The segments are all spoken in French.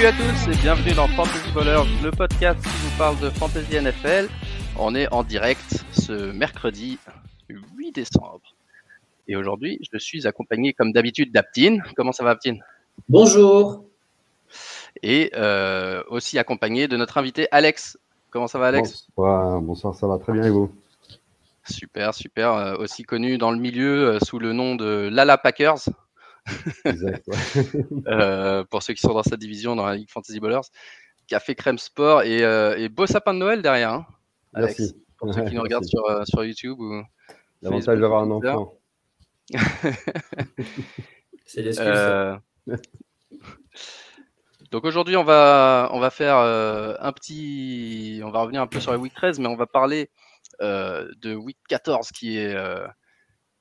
Salut à tous et bienvenue dans Fantasy Ballers, le podcast qui vous parle de Fantasy NFL. On est en direct ce mercredi 8 décembre. Et aujourd'hui, je suis accompagné comme d'habitude d'Aptine. Comment ça va Aptine? Bonjour. Et euh, aussi accompagné de notre invité Alex. Comment ça va Alex? Bonsoir, bonsoir, ça va très bien et vous? Super, super. Euh, aussi connu dans le milieu euh, sous le nom de Lala Packers. Exact, euh, pour ceux qui sont dans cette division, dans la Ligue Fantasy Ballers, Café Crème Sport et, et beau sapin de Noël derrière. Hein, Merci. Pour ceux qui nous regardent sur, sur YouTube. Ou L'avantage d'avoir un enfant. C'est l'excuse. Donc aujourd'hui, on va, on va faire un petit. On va revenir un peu sur la week 13, mais on va parler euh, de week 14 qui est, euh,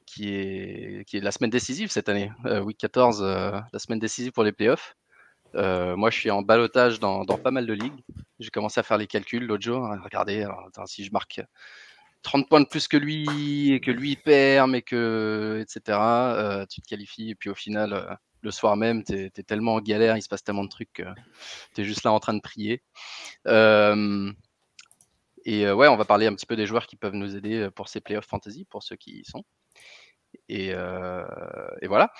qui, est, qui est la semaine décisive cette année. Euh, week 14, la semaine décisive pour les playoffs. moi, je suis en balotage dans, dans, pas mal de ligues. J'ai commencé à faire les calculs l'autre jour. Regardez, si je marque 30 points de plus que lui et que lui perd, mais que etc. tu te qualifies et puis au final, le soir même, tu es, tellement en galère, il se passe tellement de trucs que tu es juste là en train de prier. Et ouais, on va parler un petit peu des joueurs qui peuvent nous aider pour ces playoffs fantasy, pour ceux qui y sont. Et, voilà.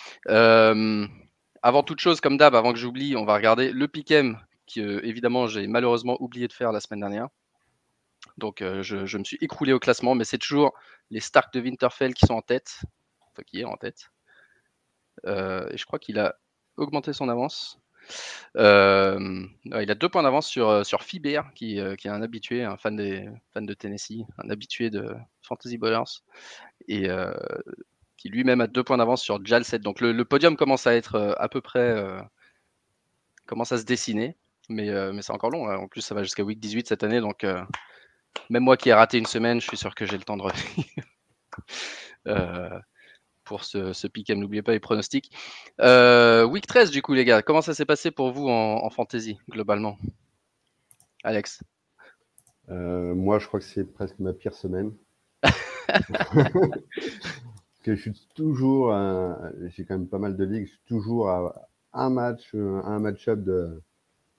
avant toute chose, comme d'hab, avant que j'oublie, on va regarder le pick'em que évidemment j'ai malheureusement oublié de faire la semaine dernière. Donc je, me suis écroulé au classement, mais c'est toujours les Stark de Winterfell qui sont en tête. Enfin, qui est en tête. et je crois qu'il a augmenté son avance. Euh, il a deux points d'avance sur, euh, sur Fiber, qui, euh, qui, est un habitué, un fan, des, de Tennessee, un habitué de Fantasy Ballers, et qui lui-même a deux points d'avance sur Jalset. Donc le, podium commence à être à peu près. commence à se dessiner, mais, mais c'est encore long. Hein. En plus, ça va jusqu'à week 18 cette année, donc même moi qui ai raté une semaine, je suis sûr que j'ai le temps de revenir pour ce, ce pick N'oubliez pas les pronostics. Euh, week 13, du coup, les gars, comment ça s'est passé pour vous en, fantasy, globalement? Alex? Euh, Moi, je crois que c'est presque ma pire semaine. que je suis toujours, j'ai quand même pas mal de ligues, je suis toujours à un match, un match-up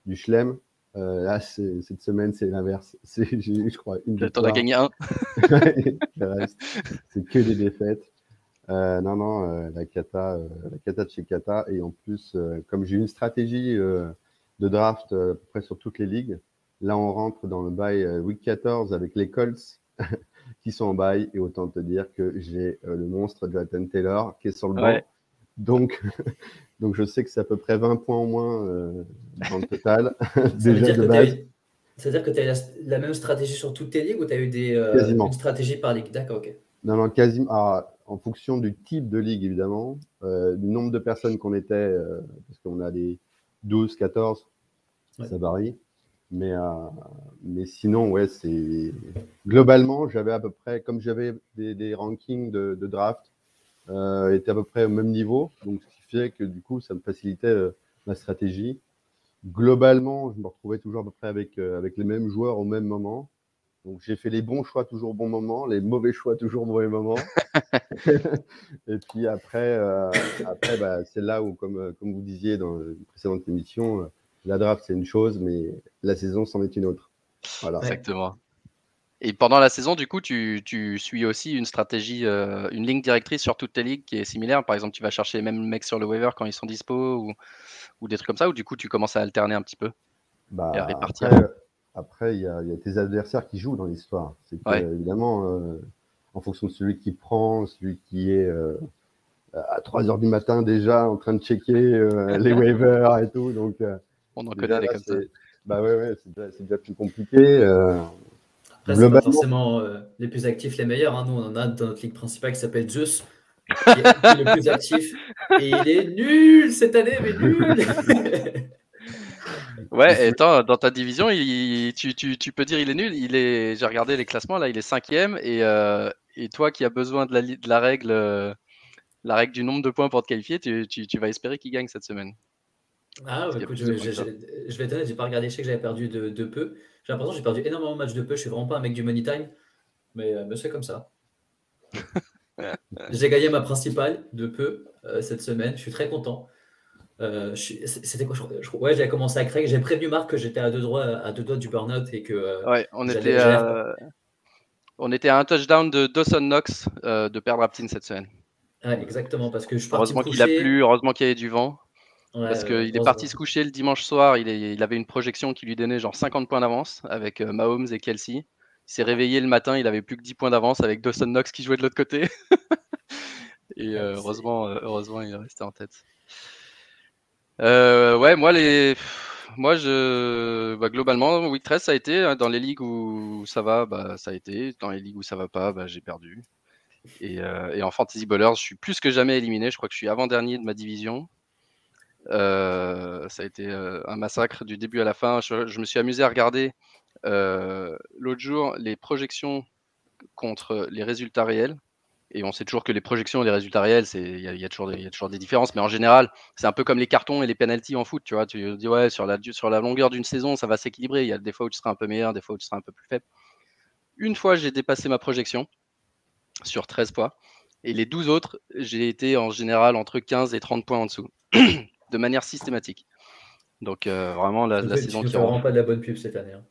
du Schlem. Euh, là, cette semaine, c'est l'inverse. Je crois une T'en as gagné un. c'est que des défaites. Euh, non, non, euh, la cata, euh, la cata de chez Kata. Et en plus, comme j'ai une stratégie de draft à peu près sur toutes les ligues, là, on rentre dans le bail week 14 avec les Colts qui sont en bail. Et autant te dire que j'ai le monstre Jonathan Taylor qui est sur le banc. Donc, donc, je sais que c'est à peu près 20 points au moins dans le total. déjà de base. C'est-à-dire que tu as la, même stratégie sur toutes tes ligues ou tu as eu des, une stratégie par ligue? D'accord, ok. Non, non, quasiment. Ah, en fonction du type de ligue, évidemment, euh, du nombre de personnes qu'on était, euh, parce qu'on a des 12, 14, ça varie. Mais, euh, mais sinon, ouais, c'est. Globalement, j'avais à peu près, comme j'avais des, rankings de, draft, était à peu près au même niveau. Donc, ce qui fait que du coup, ça me facilitait ma stratégie. Globalement, je me retrouvais toujours à peu près avec, avec les mêmes joueurs au même moment. Donc j'ai fait les bons choix toujours au bon moment, les mauvais choix toujours au mauvais moment. et puis après, euh, après bah, c'est là où, comme, euh, comme vous disiez dans une précédente émission, euh, la draft c'est une chose, mais la saison c'en est une autre. Voilà. Exactement. Et pendant la saison, du coup, tu, tu suis aussi une stratégie, une ligne directrice sur toutes tes ligues qui est similaire. Par exemple, tu vas chercher les mêmes mecs sur le waiver quand ils sont dispo ou, ou des trucs comme ça, ou du coup, tu commences à alterner un petit peu bah, et à répartir. Après, il y, a, tes adversaires qui jouent dans l'histoire. C'est évidemment, euh, en fonction de celui qui prend, celui qui est euh, à 3 heures du matin déjà en train de checker euh, les waivers et tout. Donc, on en connaît des comme ça. Bah ouais, ouais c'est déjà, plus compliqué. Après, c'est pas forcément les plus actifs les meilleurs. Hein. Nous, on en a dans notre ligue principale qui s'appelle Zeus, qui est le plus actif. Et il est nul cette année, mais nul Ouais, et dans ta division, tu, peux dire il est nul. Il est, j'ai regardé les classements là, il est cinquième et, euh, et toi qui as besoin de la, de la règle, euh, la règle du nombre de points pour te qualifier, tu, vas espérer qu'il gagne cette semaine. Ah, bah, écoute, je, je, vais être honnête, j'ai pas regardé, je sais que j'avais perdu de, peu. J'ai l'impression que j'ai perdu énormément de matchs de peu. Je suis vraiment pas un mec du money time, mais, euh, c'est comme ça. j'ai gagné ma principale de peu cette semaine. Je suis très content. c'était quoi je, Ouais, j'avais commencé à créer. J'ai prévenu Marc que j'étais à deux doigts, à deux doigts du burn-out et que. ouais, on était, à, on était à un touchdown de Dawson Knox de perdre Aptin cette semaine. Ouais, exactement, parce que je suis Heureusement qu'il a plu, heureusement qu'il y avait du vent. Parce qu'il est parti se coucher le dimanche soir. Il, il, avait une projection qui lui donnait genre 50 points d'avance avec Mahomes et Kelsey. Il s'est réveillé le matin, il avait plus que 10 points d'avance avec Dawson Knox qui jouait de l'autre côté. Et euh, heureusement, euh, heureusement, il est resté en tête. Euh, ouais, moi, les... moi je... Bah, globalement, week 13, ça a été. Hein, dans les ligues où ça va, bah, ça a été. Dans les ligues où ça va pas, bah, j'ai perdu. Et, et, en Fantasy Bowlers, je suis plus que jamais éliminé. Je crois que je suis avant-dernier de ma division. Ça a été un massacre du début à la fin. je me suis amusé à regarder euh, l'autre jour, les projections contre les résultats réels. Et on sait toujours que les projections et les résultats réels, il y, a toujours des différences. Mais en général, c'est un peu comme les cartons et les penalties en foot. Tu vois, tu dis ouais, sur la, longueur d'une saison, ça va s'équilibrer. Il y a des fois où tu seras un peu meilleur, des fois où tu seras un peu plus faible. Une fois, j'ai dépassé ma projection sur 13 fois. Et les 12 autres, j'ai été en général entre 15 et 30 points en dessous, de manière systématique. Donc euh, vraiment, la, la saison qui rend pas de la bonne pub cette année. Hein.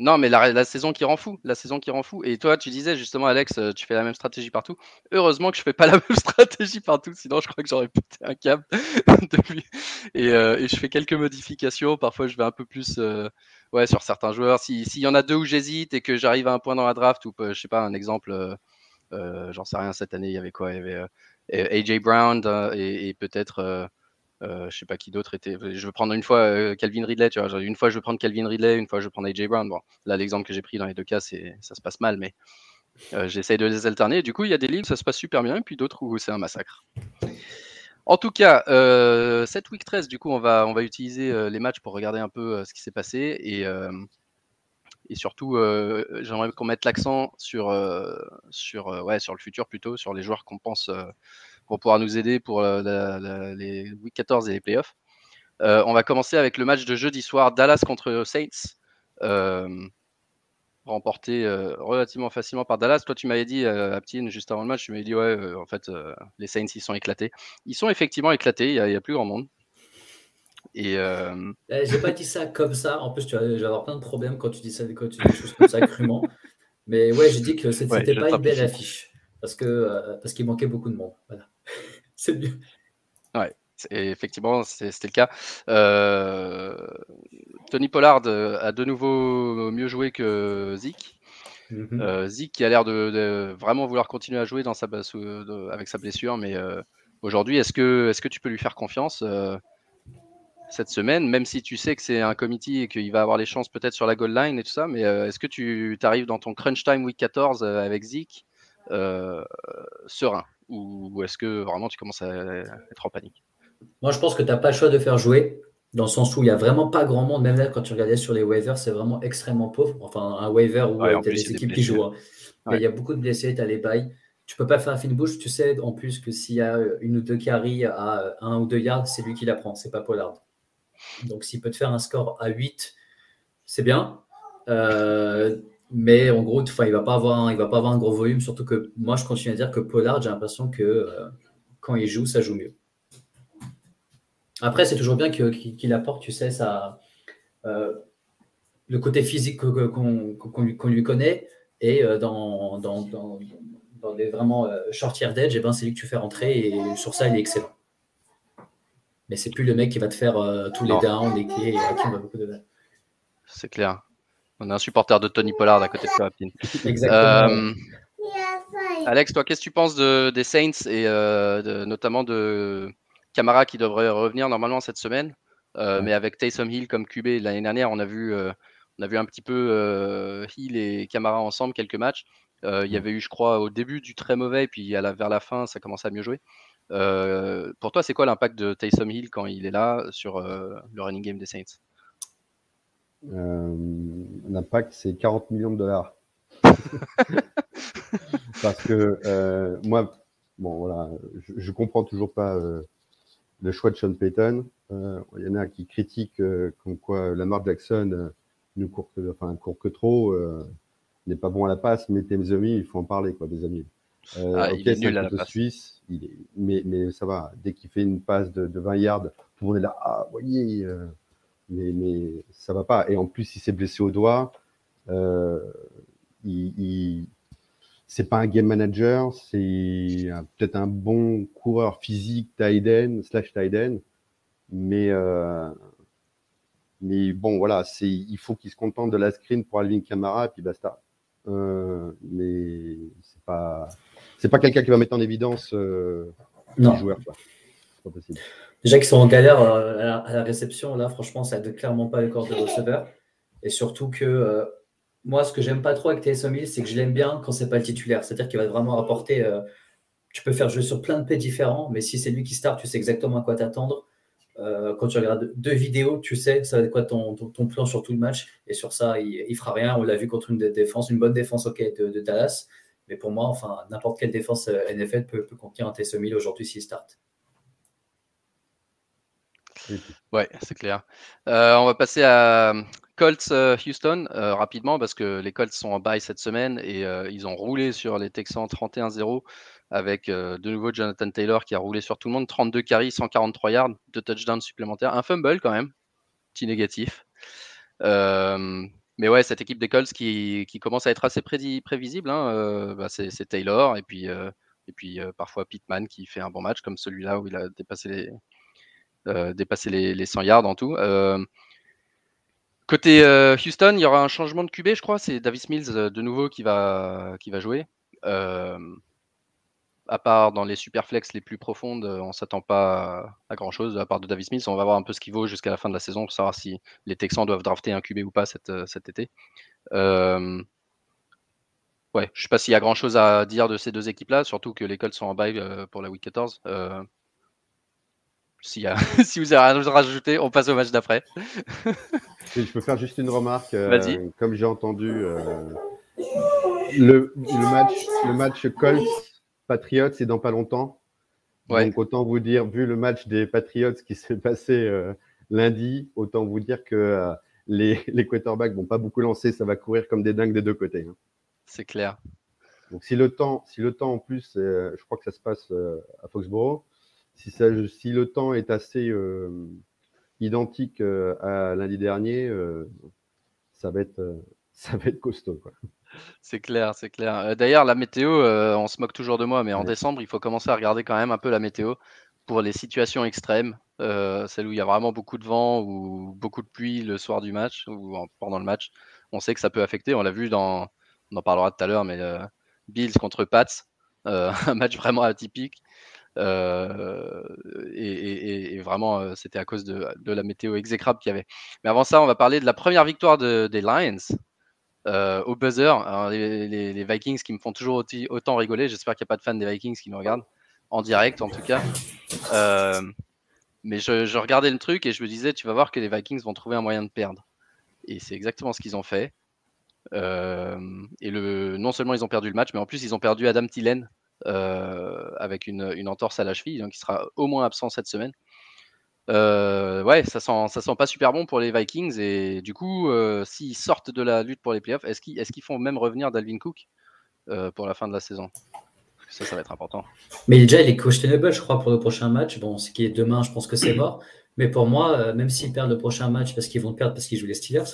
Non, mais la, saison qui rend fou, la saison qui rend fou. Et toi, tu disais justement, Alex, euh, tu fais la même stratégie partout. Heureusement que je fais pas la même stratégie partout, sinon je crois que j'aurais pété un câble depuis. Euh, et, je fais quelques modifications. Parfois, je vais un peu plus, euh, ouais, sur certains joueurs. S'il y en a deux où j'hésite et que j'arrive à un point dans la draft, ou je sais pas, un exemple, j'en sais rien. Cette année, il y avait quoi? Il y avait AJ Brown et peut-être euh, je sais pas qui d'autre était. Je veux prendre une fois euh, Calvin Ridley, tu vois. Une fois je veux prendre Calvin Ridley, une fois je veux prendre AJ Brown. Bon, là l'exemple que j'ai pris dans les deux cas, c'est ça se passe mal, mais euh, j'essaye de les alterner. du coup, il y a des ligues où ça se passe super bien, et puis d'autres où c'est un massacre. En tout cas, cette week 13, du coup, on va, on va utiliser les matchs pour regarder un peu ce qui s'est passé et, et surtout, j'aimerais qu'on mette l'accent sur, sur, ouais, sur le futur plutôt, sur les joueurs qu'on pense pour pouvoir nous aider pour euh, les week 14 et les playoffs. Euh, on va commencer avec le match de jeudi soir, Dallas contre Saints euh, remporté relativement facilement par Dallas. Toi, tu m'avais dit, Aptine, juste avant le match, tu m'avais dit, ouais, en fait, les Saints, ils sont éclatés. Ils sont effectivement éclatés, il n'y a, plus grand monde. Et euh... Eh, j'ai pas dit ça comme ça. En plus, tu vas, avoir plein de problèmes quand tu dis ça, quand tu dis des choses comme ça crûment. Mais ouais, j'ai dit que c'était n'était pas une belle affiche parce que parce qu'il manquait beaucoup de monde. Voilà. c'est mieux. Ouais, effectivement, c'était le cas. Euh, Tony Pollard euh, a de nouveau mieux joué que Zik. Mm-hmm. Euh, Zik qui a l'air de, vraiment vouloir continuer à jouer dans sa, avec sa blessure, mais aujourd'hui, est-ce que, est que tu peux lui faire confiance cette semaine, même si tu sais que c'est un committee et qu'il va avoir les chances peut-être sur la goal line et tout ça, mais est-ce que tu arrives dans ton crunch time week 14 avec Zik serein? Ou, est-ce que vraiment tu commences à être en panique? Moi, je pense que tu n'as pas le choix de faire jouer, dans le sens où il n'y a vraiment pas grand monde, même là, quand tu regardais sur les waivers, c'est vraiment extrêmement pauvre. Enfin, un waiver où tu as des équipes qui jouent. Hein. Il y a beaucoup de blessés, tu as les bails. Tu peux pas faire un fine bouche, tu sais en plus que s'il y a une ou deux carries à un ou deux yards, c'est lui qui la prend, c'est pas Pollard. Donc s'il peut te faire un score à 8, c'est bien. Euh, mais en gros, il va pas avoir, un, il va pas avoir un gros volume. Surtout que moi, je continue à dire que Pollard, j'ai l'impression que euh, quand il joue, ça joue mieux. Après, c'est toujours bien qu'il apporte, tu sais, ça, euh, le côté physique qu'on lui, connaît. Et euh, dans, dans, dans, des vraiment short d'edge, eh ben, c'est lui que tu fais rentrer. Et sur ça, il est excellent. Mais c'est plus le mec qui va te faire tous les downs, les clés, et à qui on va beaucoup de C'est clair. On a un supporter de Tony Pollard à côté de toi, Exactement. Euh, Alex, toi, qu'est-ce que tu penses de, des Saints et euh, notamment de Camara qui devrait revenir normalement cette semaine, euh, mais avec Taysom Hill comme QB l'année dernière, on a vu, on a vu un petit peu Hill et Camara ensemble quelques matchs. il y avait eu, je crois, au début du très mauvais, puis à la, vers la fin, ça commençait à mieux jouer. pour toi, c'est quoi l'impact de Taysom Hill quand il est là sur le running game des Saints? L'impact, c'est 40 millions de dollars. Parce que euh, moi, bon voilà, je, comprends toujours pas euh, le choix de Sean Payton. Euh, il y en a qui critiquent comme quoi Lamar Jackson nous court que, enfin, court que trop, n'est pas bon à la passe, mais tes amis, il faut en parler, quoi, des amis. ah, il est nul à la Suisse, il est... mais, mais ça va. Dès qu'il fait une passe de, 20 yards, tout le monde est là. Ah, voyez, mais, mais ça va pas. Et en plus, il s'est blessé au doigt. il, il c'est pas un game manager, c'est peut-être un bon coureur physique Tiden slash Tiden, mais euh, mais bon voilà, c'est il faut qu'il se contente de la screen pour Alvin Kamara et puis basta. Euh, mais c'est pas c'est pas quelqu'un qui va mettre en évidence euh, les joueurs. Pas possible. Déjà qu'ils sont en galère à la, réception, là franchement ça aide clairement pas le corps de receveur et surtout que moi, ce que j'aime pas trop avec TSO c'est que je l'aime bien quand c'est pas le titulaire. C'est-à-dire qu'il va vraiment apporter. Euh, tu peux faire jouer sur plein de paix différents, mais si c'est lui qui start, tu sais exactement à quoi t'attendre. Euh, quand tu regardes deux vidéos, tu sais ça va être quoi ton, ton, plan sur tout le match. Et sur ça, il, il fera rien. On l'a vu contre une défense, une bonne défense ok de, Dallas. Mais pour moi, enfin, n'importe quelle défense euh, NFL peut, contenir un TSO aujourd'hui s'il start. Ouais, c'est clair. on va passer à, Colts euh, Houston euh, rapidement parce que les Colts sont en bail cette semaine et euh, ils ont roulé sur les Texans 31-0 avec de nouveau Jonathan Taylor qui a roulé sur tout le monde 32 carries 143 yards deux touchdowns supplémentaires un fumble quand même petit négatif mais ouais cette équipe des Colts qui, commence à être assez prévisible hein, bah, c'est Taylor et puis et puis parfois Pittman qui fait un bon match comme celui-là où il a dépassé les dépassé les, les 100 yards en tout Côté euh, Houston, il y aura un changement de QB, je crois. C'est Davis Mills euh, de nouveau qui va, qui va jouer. Euh, à part dans les super flex les plus profondes, on s'attend pas à, grand chose à part de Davis Mills. On va voir un peu ce qu'il vaut jusqu'à la fin de la saison pour savoir si les Texans doivent drafter un QB ou pas cet été. ouais, je sais pas s'il y a grand chose à dire de ces deux équipes-là, surtout que les Colts sont en bail pour la week 14. Si, si vous avez rien à rajouter, on passe au match d'après. je peux faire juste une remarque. Euh, comme j'ai entendu, euh, le, match, le match Colts Patriots, c'est dans pas longtemps. Donc autant vous dire, vu le match des Patriots qui s'est passé euh, lundi, autant vous dire que les, les quarterbacks vont pas beaucoup lancer, ça va courir comme des dingues des deux côtés. Hein. C'est clair. Donc si le temps, si le temps en plus, je crois que ça se passe à Foxborough, si, ça, si le temps est assez euh, identique euh, à lundi dernier, euh, ça, va être, ça va être costaud. C'est clair, c'est clair. D'ailleurs, la météo, on se moque toujours de moi, mais en décembre, il faut commencer à regarder quand même un peu la météo pour les situations extrêmes, celles où il y a vraiment beaucoup de vent ou beaucoup de pluie le soir du match ou pendant le match. On sait que ça peut affecter. On l'a vu dans, on en parlera tout à l'heure, mais Bills contre Pats, un match vraiment atypique. Euh, et, vraiment, euh, c'était à cause de, la météo exécrable qu'il y avait. Mais avant ça, on va parler de la première victoire des Lions. Euh, au buzzer, les, Vikings qui me font toujours autant rigoler. J'espère qu'il n'y a pas de fans des Vikings qui nous regardent en direct, en tout cas. mais je, regardais le truc et je me disais, tu vas voir que les Vikings vont trouver un moyen de perdre. Et c'est exactement ce qu'ils ont fait. et non seulement ils ont perdu le match, mais en plus ils ont perdu Adam Tillen, avec une, entorse à la cheville, donc il sera au moins absent cette semaine. Euh, ouais, ça sent, ça sent pas super bon pour les Vikings. Et du coup, euh, s'ils sortent de la lutte pour les playoffs, est-ce qu'ils est font même revenir Dalvin Cook pour la fin de la saison? Ça, ça va être important. Mais déjà, il est questionable, je crois, pour le prochain match. Bon, ce qui est demain, je pense que c'est mort. Mais pour moi, même s'ils perdent le prochain match parce qu'ils vont perdre parce qu'ils jouent les Steelers,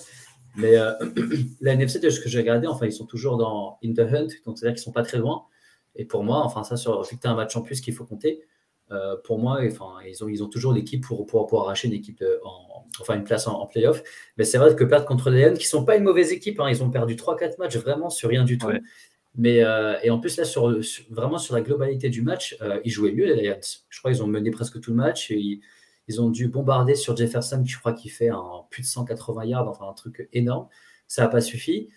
mais la NFC, de ce que j'ai regardé, enfin, ils sont toujours dans in the hunt, donc c'est-à-dire qu'ils sont pas très loin. Et pour moi, enfin, ça, sur, vu que tu as un match en plus qu'il faut compter, euh, pour moi, enfin, ils, ont, ils ont toujours l'équipe pour, pour, arracher une équipe en, enfin, une place en, playoff. Mais c'est vrai que perdre contre les Lions, qui ne sont pas une mauvaise équipe, hein, ils ont perdu 3-4 matchs vraiment sur rien du tout. Mais, euh, et en plus, là, sur, vraiment sur la globalité du match, euh, ils jouaient mieux, les Lions. Je crois qu'ils ont mené presque tout le match. Et ils, ils, ont dû bombarder sur Jefferson, qui je crois qu'il fait un, plus de 180 yards, enfin un truc énorme. Ça n'a pas suffi.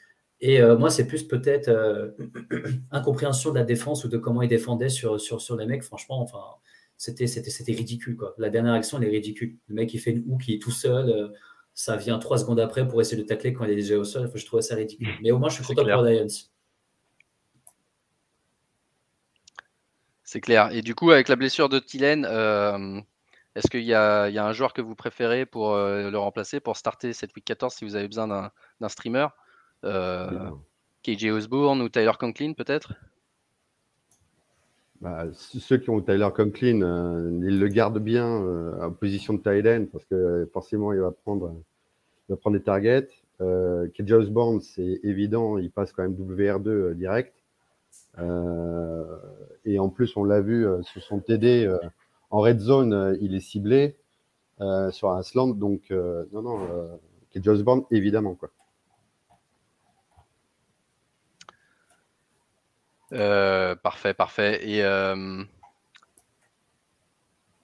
Et euh, moi, c'est plus peut-être euh, incompréhension de la défense ou de comment il défendait sur, sur, sur les mecs. Franchement, enfin, c'était, c'était, c'était ridicule. Quoi. La dernière action, elle est ridicule. Le mec, il fait une houe qui est tout seul. Euh, ça vient trois secondes après pour essayer de tacler quand il est déjà au sol. je trouve ça ridicule. Mais au moins, je suis content pour Lions. C'est clair. Et du coup, avec la blessure de Thielen, est-ce qu'il y a, y a, un joueur que vous préférez pour le remplacer, pour starter cette week 14 si vous avez besoin d'un, d'un streamer? KJ Osbourne ou Tyler Conklin peut-être? Bah, ceux qui ont Tyler Conklin, euh, ils le gardent bien en position de tight parce que forcément, il va prendre, il va prendre des targets. Euh, James Bond, c'est évident, il passe quand même WR2 direct. et en plus, on l'a vu sur son TD en red zone, il est ciblé sur un slant. Donc, non, non, James Bond, évidemment. Quoi. Euh, parfait, parfait. Et euh,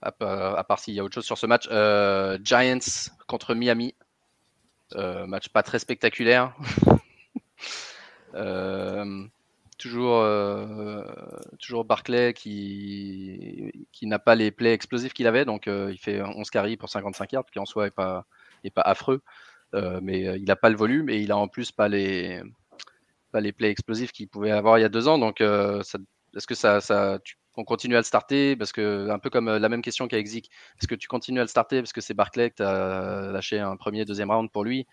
à, part s'il y a autre chose sur ce match, euh, Giants contre Miami. match pas très spectaculaire. toujours, Barclay qui, n'a pas les plays explosifs qu'il avait. Donc il fait 11 carries pour 55 yards, qui en soi n'est pas, est pas affreux. mais il n'a pas le volume et il a en plus pas les les plays explosifs qu'il pouvait avoir il y a deux ans. Donc, euh, est-ce que ça, ça on continue à le starter? Parce que, un peu comme euh, la même question qu'avec Zik, est-ce que tu continues à le starter parce que c'est Barclay que tu as lâché un premier, deuxième round pour lui?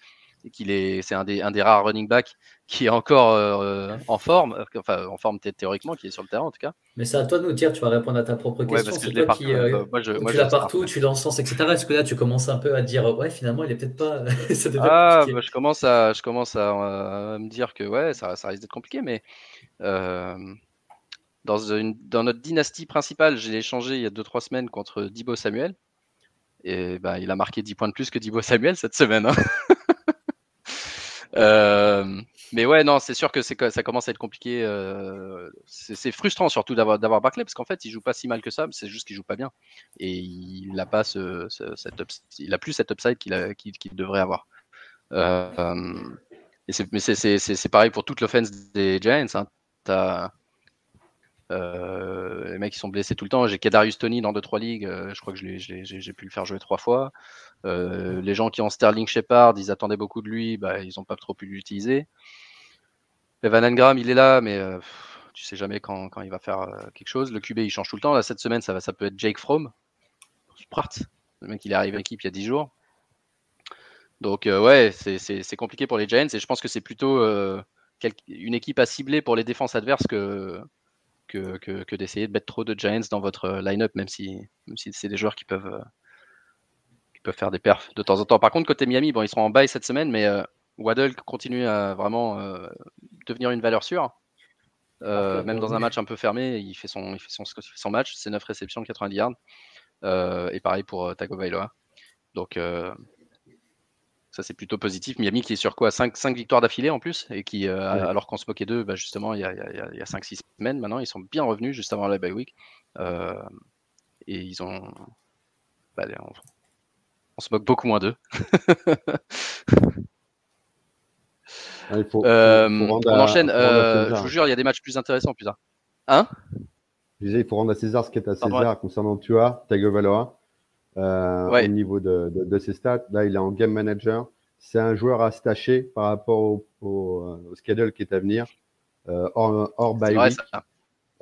Qu'il est, c'est un des, un des rares running backs qui est encore euh, en forme, enfin en forme théoriquement, qui est sur le terrain en tout cas. Mais c'est à toi de nous dire, tu vas répondre à ta propre question. c'est toi qui, euh, moi, je, tu l'as partout, tu l'encenses, etc. Est-ce que là, tu commences un peu à dire, ouais, finalement, il est peut-être pas. ah, bah, je commence à, je commence à, me dire que ouais, ça, ça risque d'être compliqué, mais. Euh, dans, une, dans, notre dynastie principale, j'ai échangé il y a 2-3 semaines contre Dibo Samuel. Et bah, il a marqué 10 points de plus que Dibo Samuel cette semaine. Hein. Euh, mais ouais, non, c'est sûr que ça commence à être compliqué. Euh, c'est frustrant surtout d'avoir Barclay parce qu'en fait, il joue pas si mal que ça, c'est juste qu'il joue pas bien et il n'a pas ce, il a plus cet upside qu'il devrait avoir. Euh, et c'est pareil pour toute l'offense des Giants. Hein. Euh, les mecs qui sont blessés tout le temps. J'ai Kadarius Tony dans 2-3 ligues. Euh, je crois que j'ai pu le faire jouer trois fois. Euh, les gens qui ont Sterling Shepard, ils attendaient beaucoup de lui. Bah, ils n'ont pas trop pu l'utiliser. Evan Engram, il est là, mais tu sais jamais quand, quand il va faire quelque chose. Le QB, il change tout le temps. Là, cette semaine, ça, va, ça peut être Jake Fromm. Le mec, il est arrivé à l'équipe il y a 10 jours. Donc, ouais, c'est compliqué pour les Giants. Et je pense que c'est plutôt une équipe à cibler pour les défenses adverses que, que, que, d'essayer de mettre trop de Giants dans votre euh, line-up, même si, même si c'est des joueurs qui peuvent, euh, qui peuvent faire des perfs de temps en temps. Par contre, côté Miami, bon, ils seront en bail cette semaine, mais euh, Waddle continue à vraiment devenir une valeur sûre. même dans un match un peu fermé, il fait son, il fait son, son match, c'est 9 réceptions, 90 yards. et pareil pour Tagovailoa. Donc, ça, c'est plutôt positif. Miami qui est sur quoi? 5, victoires d'affilée en plus, et qui, euh, alors qu'on se moquait d'eux, bah, justement, il y a, a 5-6 semaines maintenant, ils sont bien revenus juste avant la bye week. Euh, et ils ont. Bah, on, se moque beaucoup moins d'eux. Euh, on enchaîne. je vous jure, il y a des matchs plus intéressants plus tard. Hein? Je disais, il faut rendre à César ce qui est à César concernant Tua, Tagovailoa. Euh, au niveau de, ses stats. Là, il est en game manager. C'est un joueur à se par rapport au, au, schedule qui est à venir, euh, hors, hors bye week.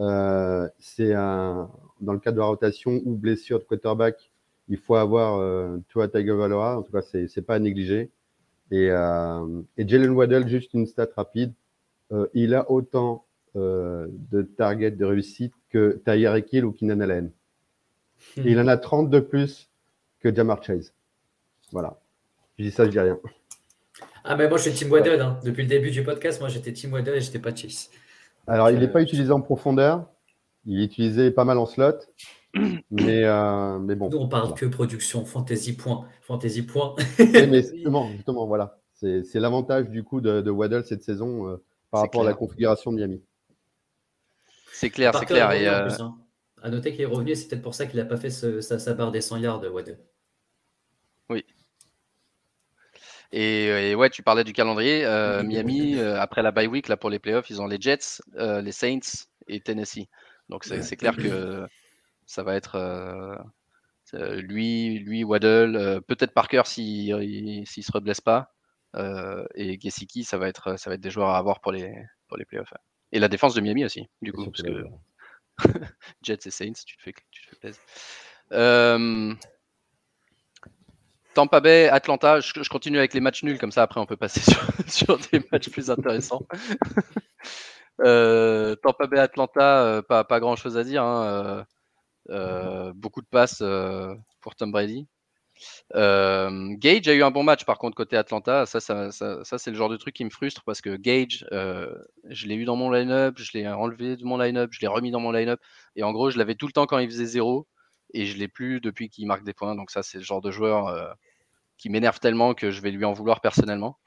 Euh, c'est un dans le cadre de la rotation ou blessure de quarterback, il faut avoir euh, Tua Tagovailoa. En tout cas, c'est c'est pas à négliger. Et, euh, et Jalen Waddell, juste une stat rapide, euh, il a autant euh, de targets de réussite que Tyreek Hill ou Keenan Allen il en a 30 de plus que Jamar Chase. Voilà. Je dis ça, je dis rien. Ah, mais moi, je suis Team Waddle. Hein. Depuis le début du podcast, moi, j'étais Team Waddle et j'étais pas Chase. Alors, il n'est pas utilisé en profondeur. Il est utilisé pas mal en slot. Mais, euh, mais bon. Nous, on parle que production, fantasy point. Fantasy point. mais justement, justement, voilà. C'est l'avantage du coup de, de, Waddle cette saison euh, par rapport à la configuration de Miami. C'est clair, c'est clair. Et, euh, hein. À noter qu'il est revenu, c'est peut-être pour ça qu'il n'a pas fait sa, barre des 100 yards, Waddle. Oui. Et, ouais, tu parlais du calendrier. Euh, Miami, euh, après la bye week, là, pour les playoffs, ils ont les Jets, euh, les Saints et Tennessee. Donc c'est clair que ça va être lui, lui, Waddle, peut-être Parker s'il ne se reblesse pas. et Gesicki, ça va, être, ça va être des joueurs à avoir pour les, pour les playoffs. Et la défense de Miami aussi, du coup. Parce que Jets et Saints, tu te fais, tu te fais plaisir. Euh, Tampa Bay, Atlanta, je, continue avec les matchs nuls, comme ça après on peut passer sur, des matchs plus intéressants. Euh, Tampa Bay Atlanta, pas, pas grand chose à dire. Hein, beaucoup de passes pour Tom Brady. Euh, Gage a eu un bon match par contre côté Atlanta. Ça, ça, ça, c'est le genre de truc qui me frustre parce que Gage, euh, je l'ai eu dans mon line-up, je l'ai enlevé de mon line-up, je l'ai remis dans mon line-up. Et en gros, je l'avais tout le temps quand il faisait zéro et je l'ai plus depuis qu'il marque des points. Donc ça, c'est le genre de joueur euh, qui m'énerve tellement que je vais lui en vouloir personnellement.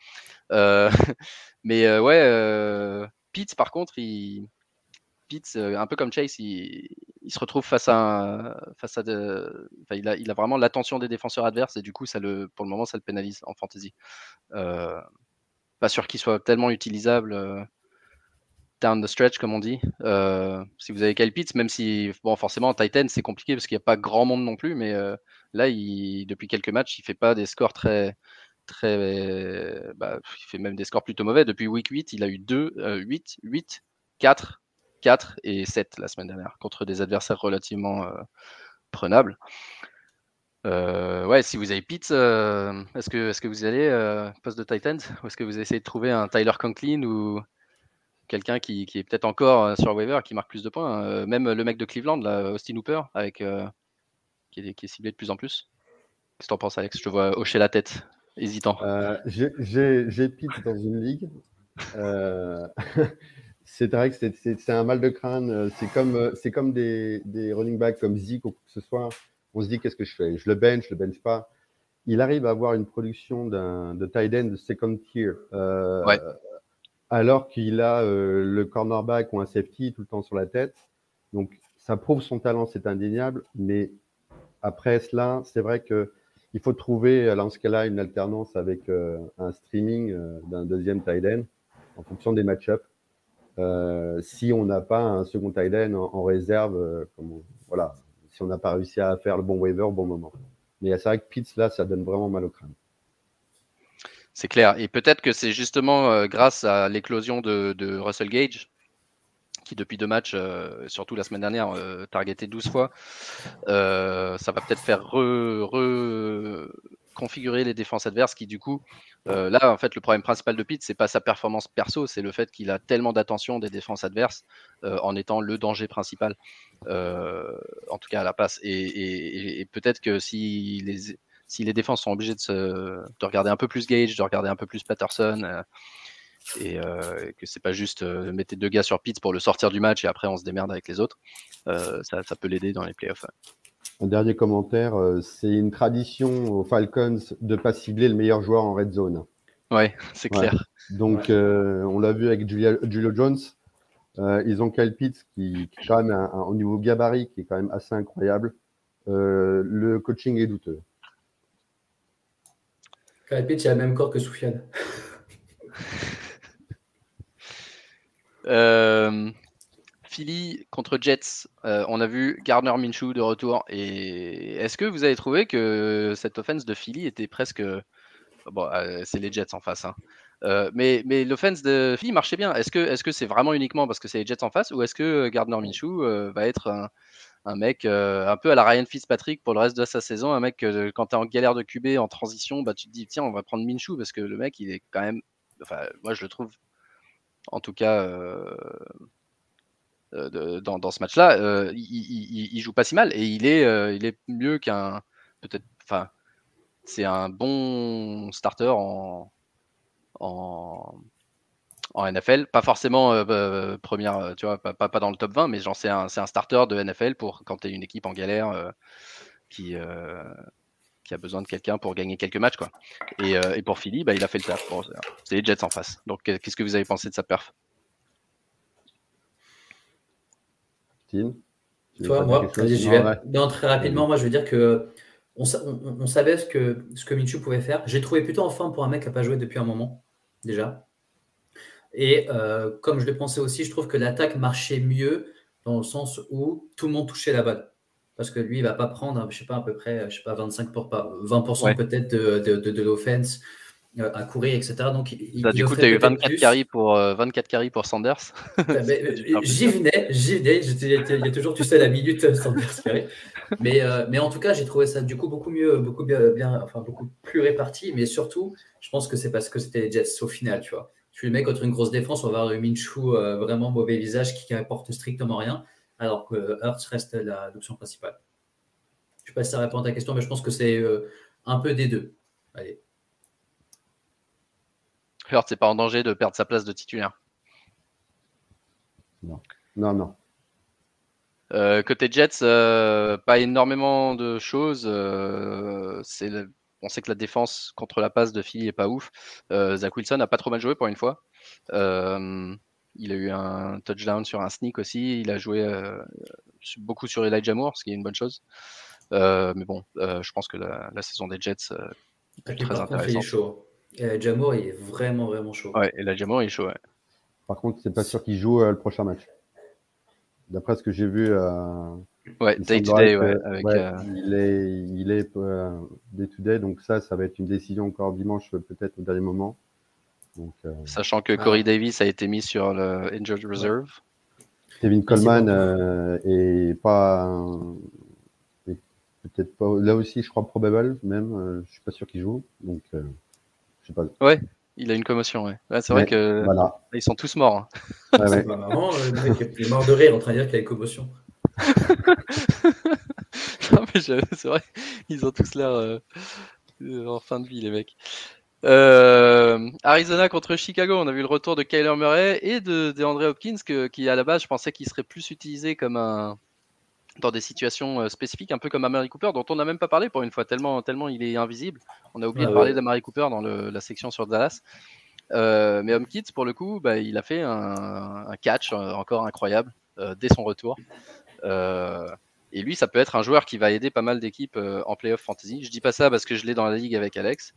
mais ouais, Pitts par contre, il, Pitts, un peu comme Chase, il, se retrouve face à, face à de, il, a, vraiment l'attention des défenseurs adverses et du coup, ça le, pour le moment, ça le pénalise en fantasy. Euh, pas sûr qu'il soit tellement utilisable euh, down the stretch, comme on dit. Euh, si vous avez Kyle Pitts, même si, bon, forcément, Titan, c'est compliqué parce qu'il n'y a pas grand monde non plus, mais là, il, depuis quelques matchs, il fait pas des scores très, très, bah, il fait même des scores plutôt mauvais. Depuis week 8, il a eu 2, 8, 8, 4 4 et 7 la semaine dernière contre des adversaires relativement euh, prenables. Euh, ouais, si vous avez Pitts, euh, est-ce que, est que vous allez poste de Titans ou est-ce que vous essayez de trouver un Tyler Conklin ou quelqu'un qui, est peut-être encore sur waiver qui marque plus de points Même le mec de Cleveland, là, Austin Hooper, avec, qui est, ciblé de plus en plus? Qu'est-ce que t'en penses, Alex? Je te vois hocher la tête, hésitant. J'ai Pitts dans une ligue. c'est vrai que c'est un mal de crâne. Euh, c'est comme, euh, c'est comme des, des, running backs comme Zeke ou quoi que ce soit. On se dit qu'est-ce que je fais? Je le bench, je le bench pas. Il arrive à avoir une production de tight end de second tier. Euh, alors qu'il a le cornerback ou un safety tout le temps sur la tête. Donc ça prouve son talent, c'est indéniable. Mais après cela, c'est vrai que il faut trouver, dans ce cas-là, une alternance avec un streaming d'un deuxième tight end en fonction des match-ups. Euh, si on n'a pas un second tight en, réserve, euh, voilà, si on n'a pas réussi à faire le bon waiver au bon moment. Mais c'est vrai que Pitts, là, ça donne vraiment mal au crâne. C'est clair. Et peut-être que c'est justement euh, grâce à l'éclosion de, Russell Gage, qui depuis deux matchs, surtout la semaine dernière, targeté 12 fois, ça va peut-être faire re, configurer les défenses adverses qui du coup euh, là en fait le problème principal de Pitt c'est pas sa performance perso c'est le fait qu'il a tellement d'attention des défenses adverses euh, en étant le danger principal euh, en tout cas à la passe. Et, peut-être que si les défenses sont obligées de, regarder un peu plus Gage de regarder un peu plus Patterson et que c'est pas juste mettre deux gars sur Pitts pour le sortir du match et après on se démerde avec les autres ça peut l'aider dans les playoffs un dernier commentaire, euh, c'est une tradition aux Falcons de ne pas cibler le meilleur joueur en red zone. Ouais, c'est clair. Donc, euh, on l'a vu avec Julio Jones. Euh, ils ont Kyle Pitts qui, est quand même au niveau gabarit qui est quand même assez incroyable. le coaching est douteux. Kyle Pitts, il a le même corps que Soufiane. Philly contre Jets, euh, on a vu Gardner Minshew de retour. Et est-ce que vous avez trouvé que cette offense de Philly était presque. Bon, euh, c'est les Jets en face. Hein. Euh, mais mais l'offense de Philly marchait bien. Est-ce que est-ce que c'est vraiment uniquement parce que c'est les Jets en face ou est-ce que Gardner Minshew va être un, mec un peu à la Ryan Fitzpatrick pour le reste de sa saison, un mec quand tu es en galère de QB en transition, bah tu te dis tiens on va prendre Minshew parce que le mec il est quand même, enfin moi je le trouve en tout cas euh, dans, ce match-là, euh, il, joue pas si mal et il est, euh, il est mieux qu'un peut-être. Enfin, c'est un bon starter en, NFL. Pas forcément première, tu vois, pas, dans le top 20, mais genre c'est un, un, starter de NFL pour quand tu es une équipe en galère qui, a besoin de quelqu'un pour gagner quelques matchs. Quoi. Et, et pour Philly, bah, il a fait le taf. c'est les Jets en face. Donc qu'est-ce que vous avez pensé de sa perf? Toi, moi, j'y vais. Non, très rapidement, moi, je veux dire que on, savait ce que, ce que Michu pouvait faire. J'ai trouvé plutôt en forme pour un mec qui n'a pas joué depuis un moment, déjà. Et euh, comme je l'ai pensé aussi, je trouve que l'attaque marchait mieux dans le sens où tout le monde touchait la balle. Parce que lui, il ne va pas prendre, je sais pas, à peu près, je sais pas, 25 pour, 20% peut-être de, de, de, de l'offense. Euh, à courir, etc. Donc, il, du coup, tu as eu 24 carries pour, 24 carries pour Sanders. j'y venais, j'y venais. Il y a toujours, tu sais, la minute euh, Sanders. Mais, euh, mais en tout cas, j'ai trouvé ça du coup beaucoup mieux, beaucoup bien, enfin, beaucoup plus réparti. Mais surtout, je pense que c'est parce que c'était les Jets au final, tu vois. Je lui mets contre une grosse défense, on va avoir le Minshew vraiment mauvais visage qui n'apporte strictement rien, alors que Hurts reste l'option principale. Je ne sais pas si ça répond à ta question, mais je pense que c'est un peu des deux. Allez. Hurts n'est pas en danger de perdre sa place de titulaire. Non, non, non. Euh, côté Jets, euh, pas énormément de choses. Euh, on sait que la défense contre la passe de Philly est pas ouf. Zach Wilson n'a pas trop mal joué pour une fois. il a eu un touchdown sur un sneak aussi. Il a joué beaucoup sur Elijah Moore, ce qui est une bonne chose. mais bon, je pense que la, saison des Jets est très intéressante. il est chaud. Elijah Moore, il est vraiment, vraiment chaud. Ouais, Elijah Moore, il est chaud. Par contre, c'est pas sûr qu'il joue le prochain match. D'après ce que j'ai vu. Euh, ouais, day to day, ouais, euh, Il est, il est euh, day to day, donc ça, ça va être une décision encore dimanche, peut-être au dernier moment. Donc, Sachant que Corey Davis a été mis sur le Injured Reserve. Kevin Coleman est pas. peut-être pas. Là aussi, je crois probable, même. je suis pas sûr qu'il joue. Donc, je sais pas. Ouais, il a une commotion, ouais. c'est vrai que ils sont tous morts. Hein. c'est pas marrant, le mec est mort de rire en train de dire qu'il a une commotion. non, mais c'est vrai, ils ont tous l'air euh, en fin de vie, les mecs. Euh, Arizona contre Chicago, on a vu le retour de Kyler Murray et de, de André Hopkins, qui à la base, je pensais qu'il serait plus utilisé comme un, dans des situations euh, spécifiques, un peu comme Amari Cooper, dont on n'a même pas parlé pour une fois, tellement, tellement il est invisible. On a oublié ah de parler d'Amari Cooper dans la section sur Dallas. Euh, mais HomeKids, pour le coup, bah, il a fait un, catch euh, encore incroyable dès son retour. et lui, ça peut être un joueur qui va aider pas mal d'équipes en playoff fantasy. Je dis pas ça parce que je l'ai dans la ligue avec Alex,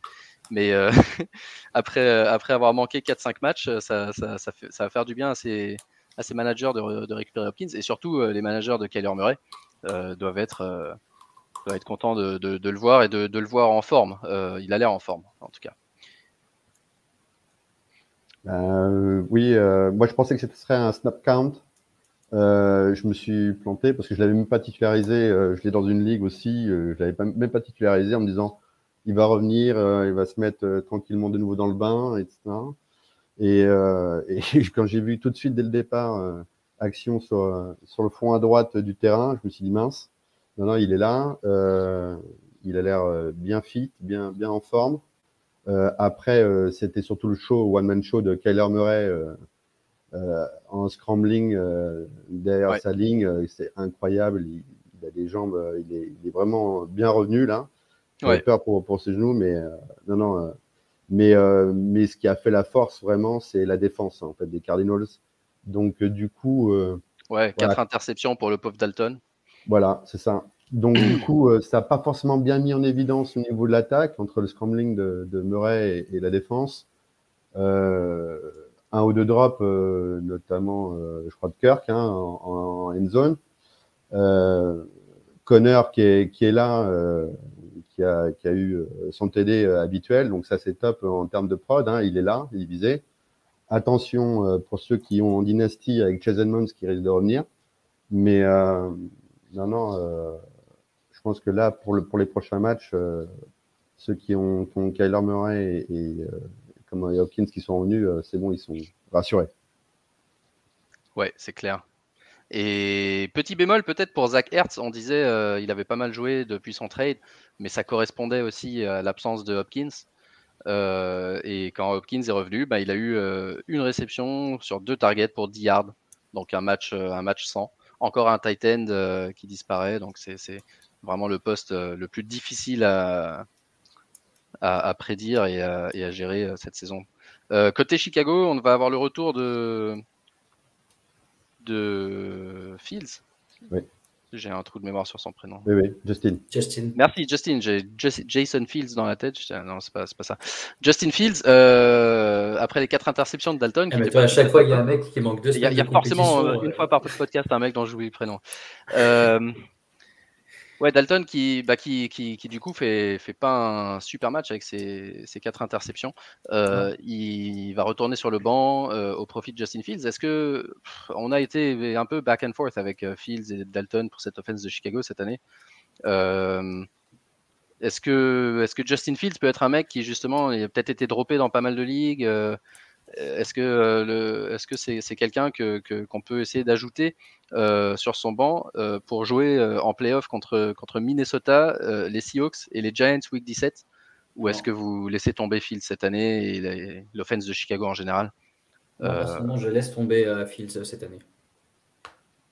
mais après, après avoir manqué 4-5 matchs, ça, ça, ça, fait, ça, va faire du bien à ses, à ces managers de, récupérer Hopkins et surtout euh, les managers de Kyler Murray euh, doivent être euh, doivent être contents de, le voir et de, le voir en forme. il a l'air en forme, en tout cas. oui, moi je pensais que ce serait un snap count. je me suis planté parce que je l'avais même pas titularisé. je l'ai dans une ligue aussi. je l'avais même pas titularisé en me disant il va revenir, il va se mettre tranquillement de nouveau dans le bain, etc. Et, euh, et quand j'ai vu tout de suite dès le départ euh, action sur, sur le fond à droite du terrain, je me suis dit mince, non, non, il est là, euh, il a l'air euh, bien fit, bien, bien en forme. Euh, après, euh, c'était surtout le show, one-man show de Kyler Murray en scrambling derrière sa ligne. c'est incroyable, il, il, a des jambes, il est, il est vraiment bien revenu là. J'avais ouais. peur pour, pour ses genoux, mais non, non mais, euh, mais ce qui a fait la force vraiment, c'est la défense en fait des Cardinals. Donc euh, du coup, euh, ouais, quatre interceptions pour le pauvre Dalton. Voilà, c'est ça. Donc du coup, ça n'a pas forcément bien mis en évidence au niveau de l'attaque entre le scrambling de, de Murray et, la défense. un ou deux drops, notamment, je crois de Kirk hein, en, en, end zone. Connor qui est, qui est là, qui a, eu euh, son TD euh, habituel. Donc ça, c'est top en termes de prod. Hein, il est là, il est visé. Attention euh, pour ceux qui ont en dynastie avec Chase Edmonds qui risque de revenir. Mais non, non, je pense que là, pour, le, pour les prochains matchs, ceux qui ont, qui Kyler Murray et, et, Hopkins qui sont revenus, c'est bon, ils sont rassurés. Ouais, c'est clair. Et petit bémol peut-être pour Zach Hertz, on disait euh, il avait pas mal joué depuis son trade, mais ça correspondait aussi à l'absence de Hopkins. Euh, et quand Hopkins est revenu, bah, il a eu euh, une réception sur deux targets pour 10 yards, donc un match, un match sans. Encore un tight end qui disparaît, donc c'est vraiment le poste le plus difficile à, à, prédire et à gérer cette saison. côté Chicago, on va avoir le retour de de Fields. Oui. J'ai un trou de mémoire sur son prénom. Oui, oui, Justin. Justin. Merci, Justin. J'ai Jason Fields dans la tête. Non, c'est pas, pas ça. Justin Fields, euh, après les quatre interceptions de Dalton. Ah, à chaque fois, il y a un mec qui manque deux Il y a, y a forcément, euh, une fois par podcast, un mec dont j'oublie le prénom. Euh, Ouais, Dalton qui, bah, qui, qui, qui, du coup fait, fait pas un super match avec ses, ses quatre interceptions. Euh, il va retourner sur le banc euh, au profit de Justin Fields. Est-ce que on a été un peu back and forth avec euh, Fields et Dalton pour cette offense de Chicago cette année? Euh, Est-ce que, est que Justin Fields peut être un mec qui justement a peut-être été droppé dans pas mal de ligues est-ce que le, est-ce que c'est, c'est quelqu'un que, qu'on peut essayer d'ajouter sur son banc pour jouer en playoff contre, contre Minnesota, les Seahawks et les Giants Week 17 Ou est-ce que vous laissez tomber Fields cette année et l'offense de Chicago en général? Non, je laisse tomber Fields cette année.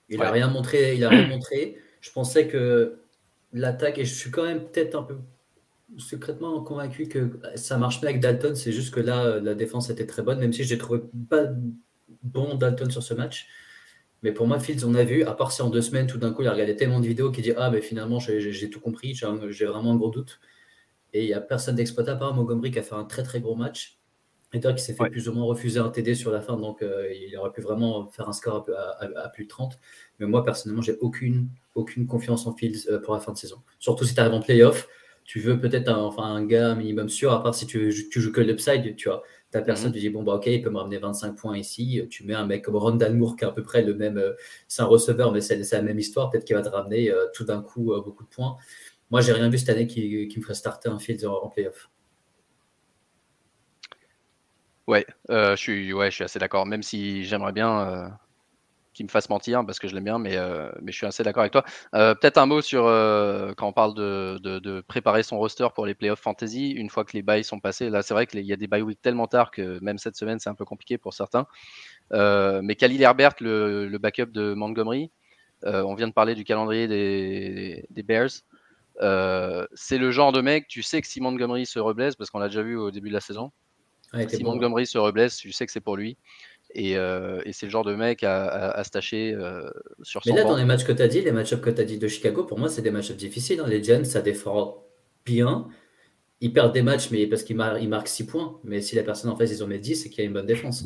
Il n'a rien montré. Il a rien montré. Je pensais que l'attaque, et je suis quand même peut-être un peu secrètement convaincu que ça marche bien avec Dalton. C'est juste que là, la défense était très bonne, même si je n'ai trouvé pas bon Dalton sur ce match. Mais pour moi, Fields, on a vu, à part si en deux semaines, tout d'un coup, il a regardé tellement de vidéos qu'il dit Ah, mais finalement, j'ai tout compris, j'ai vraiment un gros doute. Et il n'y a personne d'exploité à part Montgomery qui a fait un très très gros match. Et qui s'est fait plus ou moins refuser un TD sur la fin, donc euh, il aurait pu vraiment faire un score à, plus de 30. Mais moi, personnellement, j'ai aucune, aucune confiance en Fields euh, pour la fin de saison. Surtout si tu arrives en playoff, tu veux peut-être un, enfin, un gars minimum sûr, à part si tu, tu joues que l'upside, tu vois. Ta personne, mm tu dis, bon, bah, ok, il peut me ramener 25 points ici. Tu mets un mec comme Rondal Moore qui est à peu près le même. Euh, c'est un receveur, mais c'est la même histoire. Peut-être qu'il va te ramener tout d'un coup beaucoup de points. Moi, j'ai rien vu cette année qui, qui me ferait starter un Fields en, en playoff. Ouais, euh, je suis, ouais, je suis assez d'accord. Même si j'aimerais bien euh, qu'il me fasse mentir parce que je l'aime bien, mais, euh, mais je suis assez d'accord avec toi. Peut-être un mot sur quand on parle de, de, préparer son roster pour les playoffs fantasy une fois que les bails sont passés. Là, c'est vrai qu'il y a des bye week tellement tard que même cette semaine, c'est un peu compliqué pour certains. mais Khalil Herbert, le, le, backup de Montgomery, on vient de parler du calendrier des, des Bears. c'est le genre de mec, tu sais que si Montgomery se reblaise, parce qu'on l'a déjà vu au début de la saison, si Montgomery se reblesse, tu sais que c'est pour lui. Et, euh, et c'est le genre de mec à, à, se tâcher euh, sur son Mais là, dans les matchs que tu as dit, les matchs que tu as dit de Chicago, pour moi, c'est des matchs difficiles. Hein. Les Giants, ça défend bien. Ils perdent des matchs mais parce qu'ils marquent 6 points. Mais si la personne en face, ils en met 10, c'est qu'il y a une bonne défense.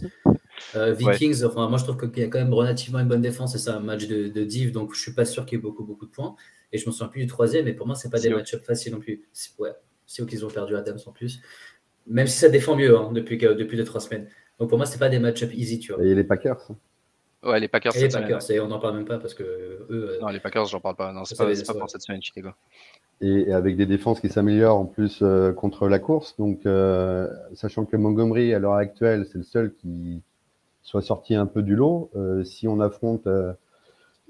Euh, Vikings, enfin, moi, je trouve qu'il y a quand même relativement une bonne défense et c'est un match de, de, div, donc je suis pas sûr qu'il y ait beaucoup, beaucoup de points. Et je me souviens plus du troisième, mais pour moi, c'est pas des matchs faciles non plus. Ouais, c'est qu'ils ont perdu Adams en plus. Même si ça défend mieux hein, depuis, depuis 2-3 semaines. Donc pour moi, c'est pas des match-up easy, tu vois. Et les Packers hein. Ouais, les Packers. Et les Packers, et on n'en parle même pas parce que eux. Euh, non, les Packers, j'en parle pas. Non, c'est pas, pas pour cette semaine, Chicago. Et, avec des défenses qui s'améliorent en plus euh, contre la course. Donc, euh, sachant que Montgomery, à l'heure actuelle, c'est le seul qui soit sorti un peu du lot. si on affronte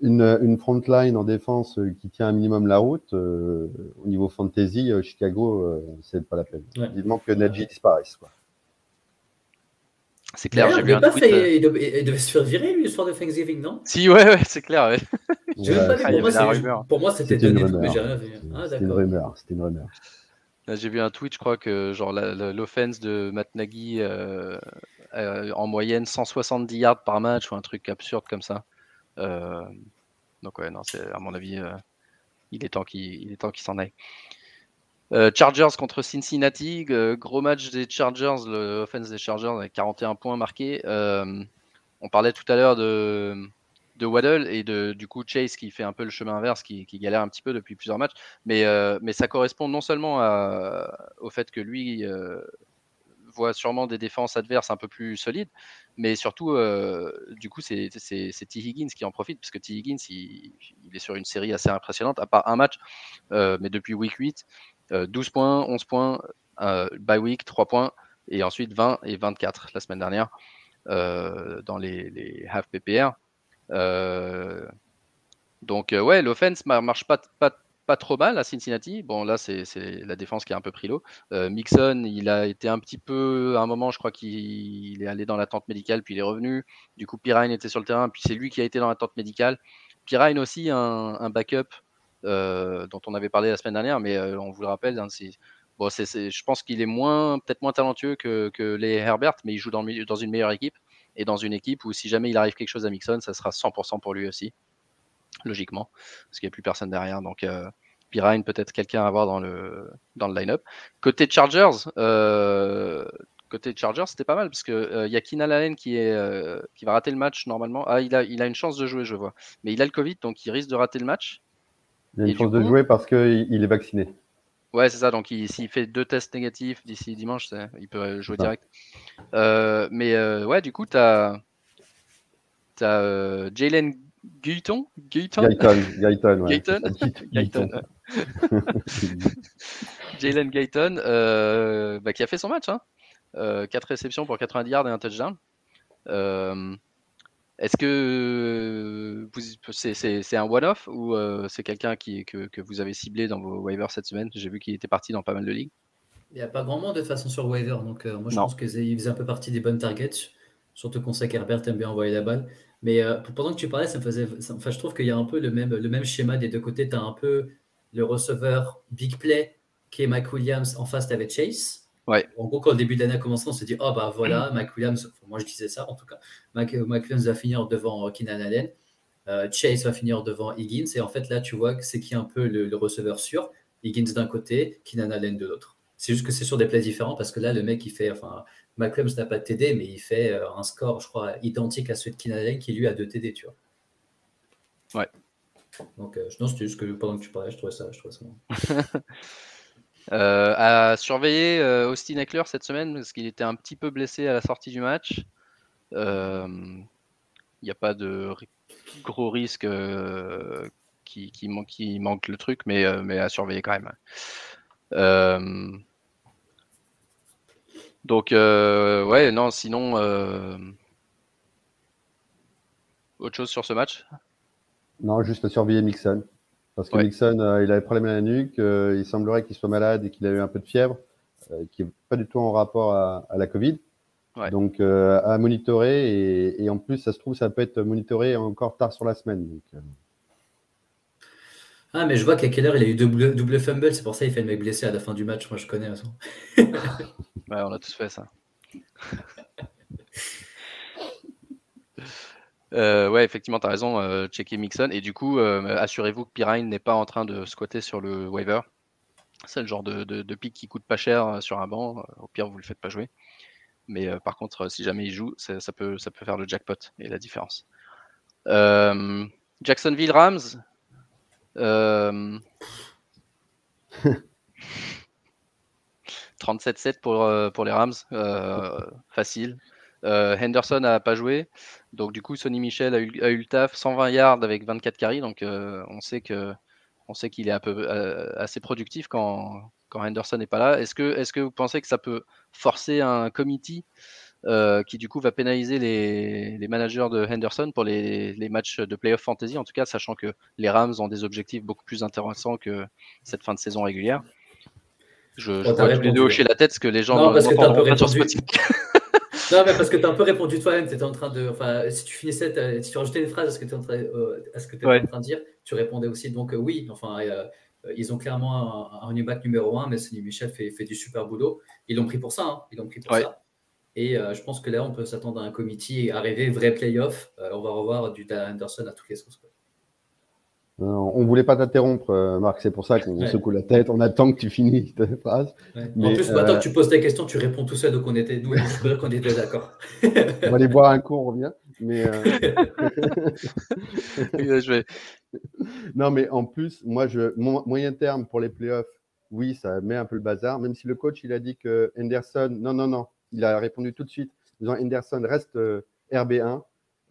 une, une front line en défense qui tient un minimum la route, euh, au niveau fantasy, euh, Chicago, c'est pas la peine. Ouais. Il manque que Najee disparaisse. Quoi. C'est clair, j'ai vu un tweet. Fait, il, devait, se faire virer, lui, soir de Thanksgiving, non? Si, ouais, ouais c'est clair. Ouais. Ouais. pour, moi, c'était une rumeur. Ah, c'était une rumeur. C'était une rumeur. J'ai vu un tweet, je crois que genre l'offense de Matt Nagy euh, euh, en moyenne 170 yards par match ou un truc absurde comme ça. Euh, donc ouais, non, c'est à mon avis, euh, il est temps qu'il est temps qu'il s'en aille. Euh, Chargers contre Cincinnati, gros match des Chargers, l'offense des Chargers avec 41 points marqués. on parlait tout à l'heure de, de Waddle et de, du coup Chase qui fait un peu le chemin inverse, qui, galère un petit peu depuis plusieurs matchs. Mais, mais ça correspond non seulement au fait que lui voit sûrement des défenses adverses un peu plus solides, mais surtout, euh, du coup, c'est T. Higgins qui en profite, parce que T. Higgins, il, est sur une série assez impressionnante, à part un match, euh, mais depuis week 8, 12 euh, points, 11 points, by week, 3 points, et ensuite 20 et 24 la semaine dernière dans les, half PPR. donc, ouais, l'offense marche pas, pas pas trop mal à Cincinnati. Bon, là, c'est la défense qui a un peu pris l'eau. Euh, Mixon, il a été un petit peu, à un moment, je crois qu'il est allé dans la tente médicale, puis il est revenu. Du coup, Pirine était sur le terrain, puis c'est lui qui a été dans la tente médicale. Pirine aussi, un, backup euh, dont on avait parlé la semaine dernière, mais euh, on vous le rappelle, hein, bon, je pense qu'il est moins, peut-être moins talentueux que, les Herbert, mais il joue dans, une meilleure équipe et dans une équipe où si jamais il arrive quelque chose à Mixon, ça sera 100% pour lui aussi logiquement, parce qu'il n'y a plus personne derrière. Donc, euh, Pirine, peut-être quelqu'un à avoir dans le, dans le line-up. Côté Chargers, euh, côté Chargers, c'était pas mal, parce qu'il euh, y a Keenan Allen qui, est, euh, qui va rater le match normalement. Ah, il a, il a une chance de jouer, je vois. Mais il a le Covid, donc il risque de rater le match. Il a une chance de jouer parce qu'il est vacciné. Ouais, c'est ça. Donc, s'il fait deux tests négatifs d'ici dimanche, il peut jouer direct. Euh, mais ouais, du coup, tu as, as Jalen Guyton? Guyton? Guyton, Guyton, Guyton? Jalen Guyton, euh, bah, qui a fait son match. Hein. 4 réceptions pour 90 yards et un touchdown. Est-ce que c'est un one-off ou c'est quelqu'un que, que, vous avez ciblé dans vos waivers cette semaine? J'ai vu qu'il était parti dans pas mal de ligues. Il n'y a pas grand monde de façon sur waiver, donc moi je pense qu'il faisait un peu partie des bonnes targets. Surtout qu'on sait qu'Herbert aime bien envoyer la balle. Mais euh, pendant que tu parlais, ça me faisait. enfin, je trouve qu'il y a un peu le même, le même schéma des deux côtés. Tu as un peu le receveur big play qui est Mike Williams. En face, tu avais Chase. Ouais. En gros, quand le début de l'année a commencé, on s'est dit Oh, bah voilà. Mike Williams. moi, je disais ça en tout cas. Williams va finir devant Keenan Allen. Euh, Chase va finir devant Higgins. Et en fait, là, tu vois que c'est qui un peu le, le receveur sûr. Higgins d'un côté, Keenan Allen de l'autre. C'est juste que c'est sur des plays différents parce que là, le mec, il fait. Enfin, McClellan n'a pas de TD, mais il fait euh, un score, je crois, identique à celui de Keenan qui lui a deux TD, tu vois. Ouais. Donc, euh, non, c'était juste que pendant que tu parlais, je trouvais ça, je trouvais ça euh, à surveiller euh, Austin Eckler cette semaine parce qu'il était un petit peu blessé à la sortie du match. Il n'y a pas de gros risque qui, qui, qui, manque le truc, mais, mais à surveiller quand même. Donc, euh, ouais, non, sinon, euh, autre chose sur ce match? Non, juste surveiller Mixon. Parce que Mixon, euh, il avait problème à la nuque, il semblerait qu'il soit malade et qu'il a eu un peu de fièvre, qui n'est pas du tout en rapport à, la Covid. Donc, à monitorer, et, en plus, ça se trouve, ça peut être monitoré encore tard sur la semaine. Ah, mais je vois qu'à quelle heure il a eu double, double fumble, c'est pour ça qu'il fait le mec blessé à la fin du match. Moi, je connais. ouais, on a tous fait ça. Euh, ouais, effectivement, tu as raison. Euh, checker Mixon. Et du coup, euh, assurez-vous que Pirine n'est pas en train de squatter sur le waiver. C'est le genre de, de, pick qui coûte pas cher sur un banc. Au pire, vous le faites pas jouer. Mais par contre, si jamais il joue, ça, peut, ça peut faire le jackpot et la différence. Jacksonville Rams, 37-7 euh, pour, euh, pour les Rams, euh, facile. Henderson n'a pas joué, donc du coup Sonny Michel a eu, a eu, le taf, 120 yards avec 24 carries, donc on sait que on sait qu'il est un peu assez productif quand, quand Henderson n'est pas là. Est-ce que, est que vous pensez que ça peut forcer un committee euh, qui du coup va pénaliser les, managers de Henderson pour les, matchs de playoff fantasy, en tout cas, sachant que les Rams ont des objectifs beaucoup plus intéressants que cette fin de saison régulière? Je, je vois tous les deux hocher la tête parce que les gens non, parce que un peu répondu... non, mais parce que tu as un peu répondu toi-même. Tu étais en train de. Enfin, si tu finissais, si tu rajoutais une phrase à ce que tu es en train, euh, à ce que en train de dire, tu répondais aussi. Donc, euh, oui, enfin, ils ont clairement un, running back numéro 1, mais Sonny Michel fait, fait, du super boulot. Ils l'ont pris pour ça. Hein. Ils l'ont pris pour ça. Et euh, je pense que là, on peut s'attendre à un committee arriver vrai playoff. Euh, on va revoir du Anderson à toutes les sources. Euh, on ne voulait pas t'interrompre, Marc, c'est pour ça qu'on secoue la tête. On attend que tu finisses ta phrase. en plus, maintenant que tu poses ta question, tu réponds tout seul, donc on était, nous, qu'on était d'accord. on va aller boire un coup, on revient. Mais vais... Non, mais en plus, moi, je, moyen terme pour les playoffs, oui, ça met un peu le bazar, même si le coach, il a dit que Anderson, non, non, non, il a répondu tout de suite, disant Henderson reste euh, RB1,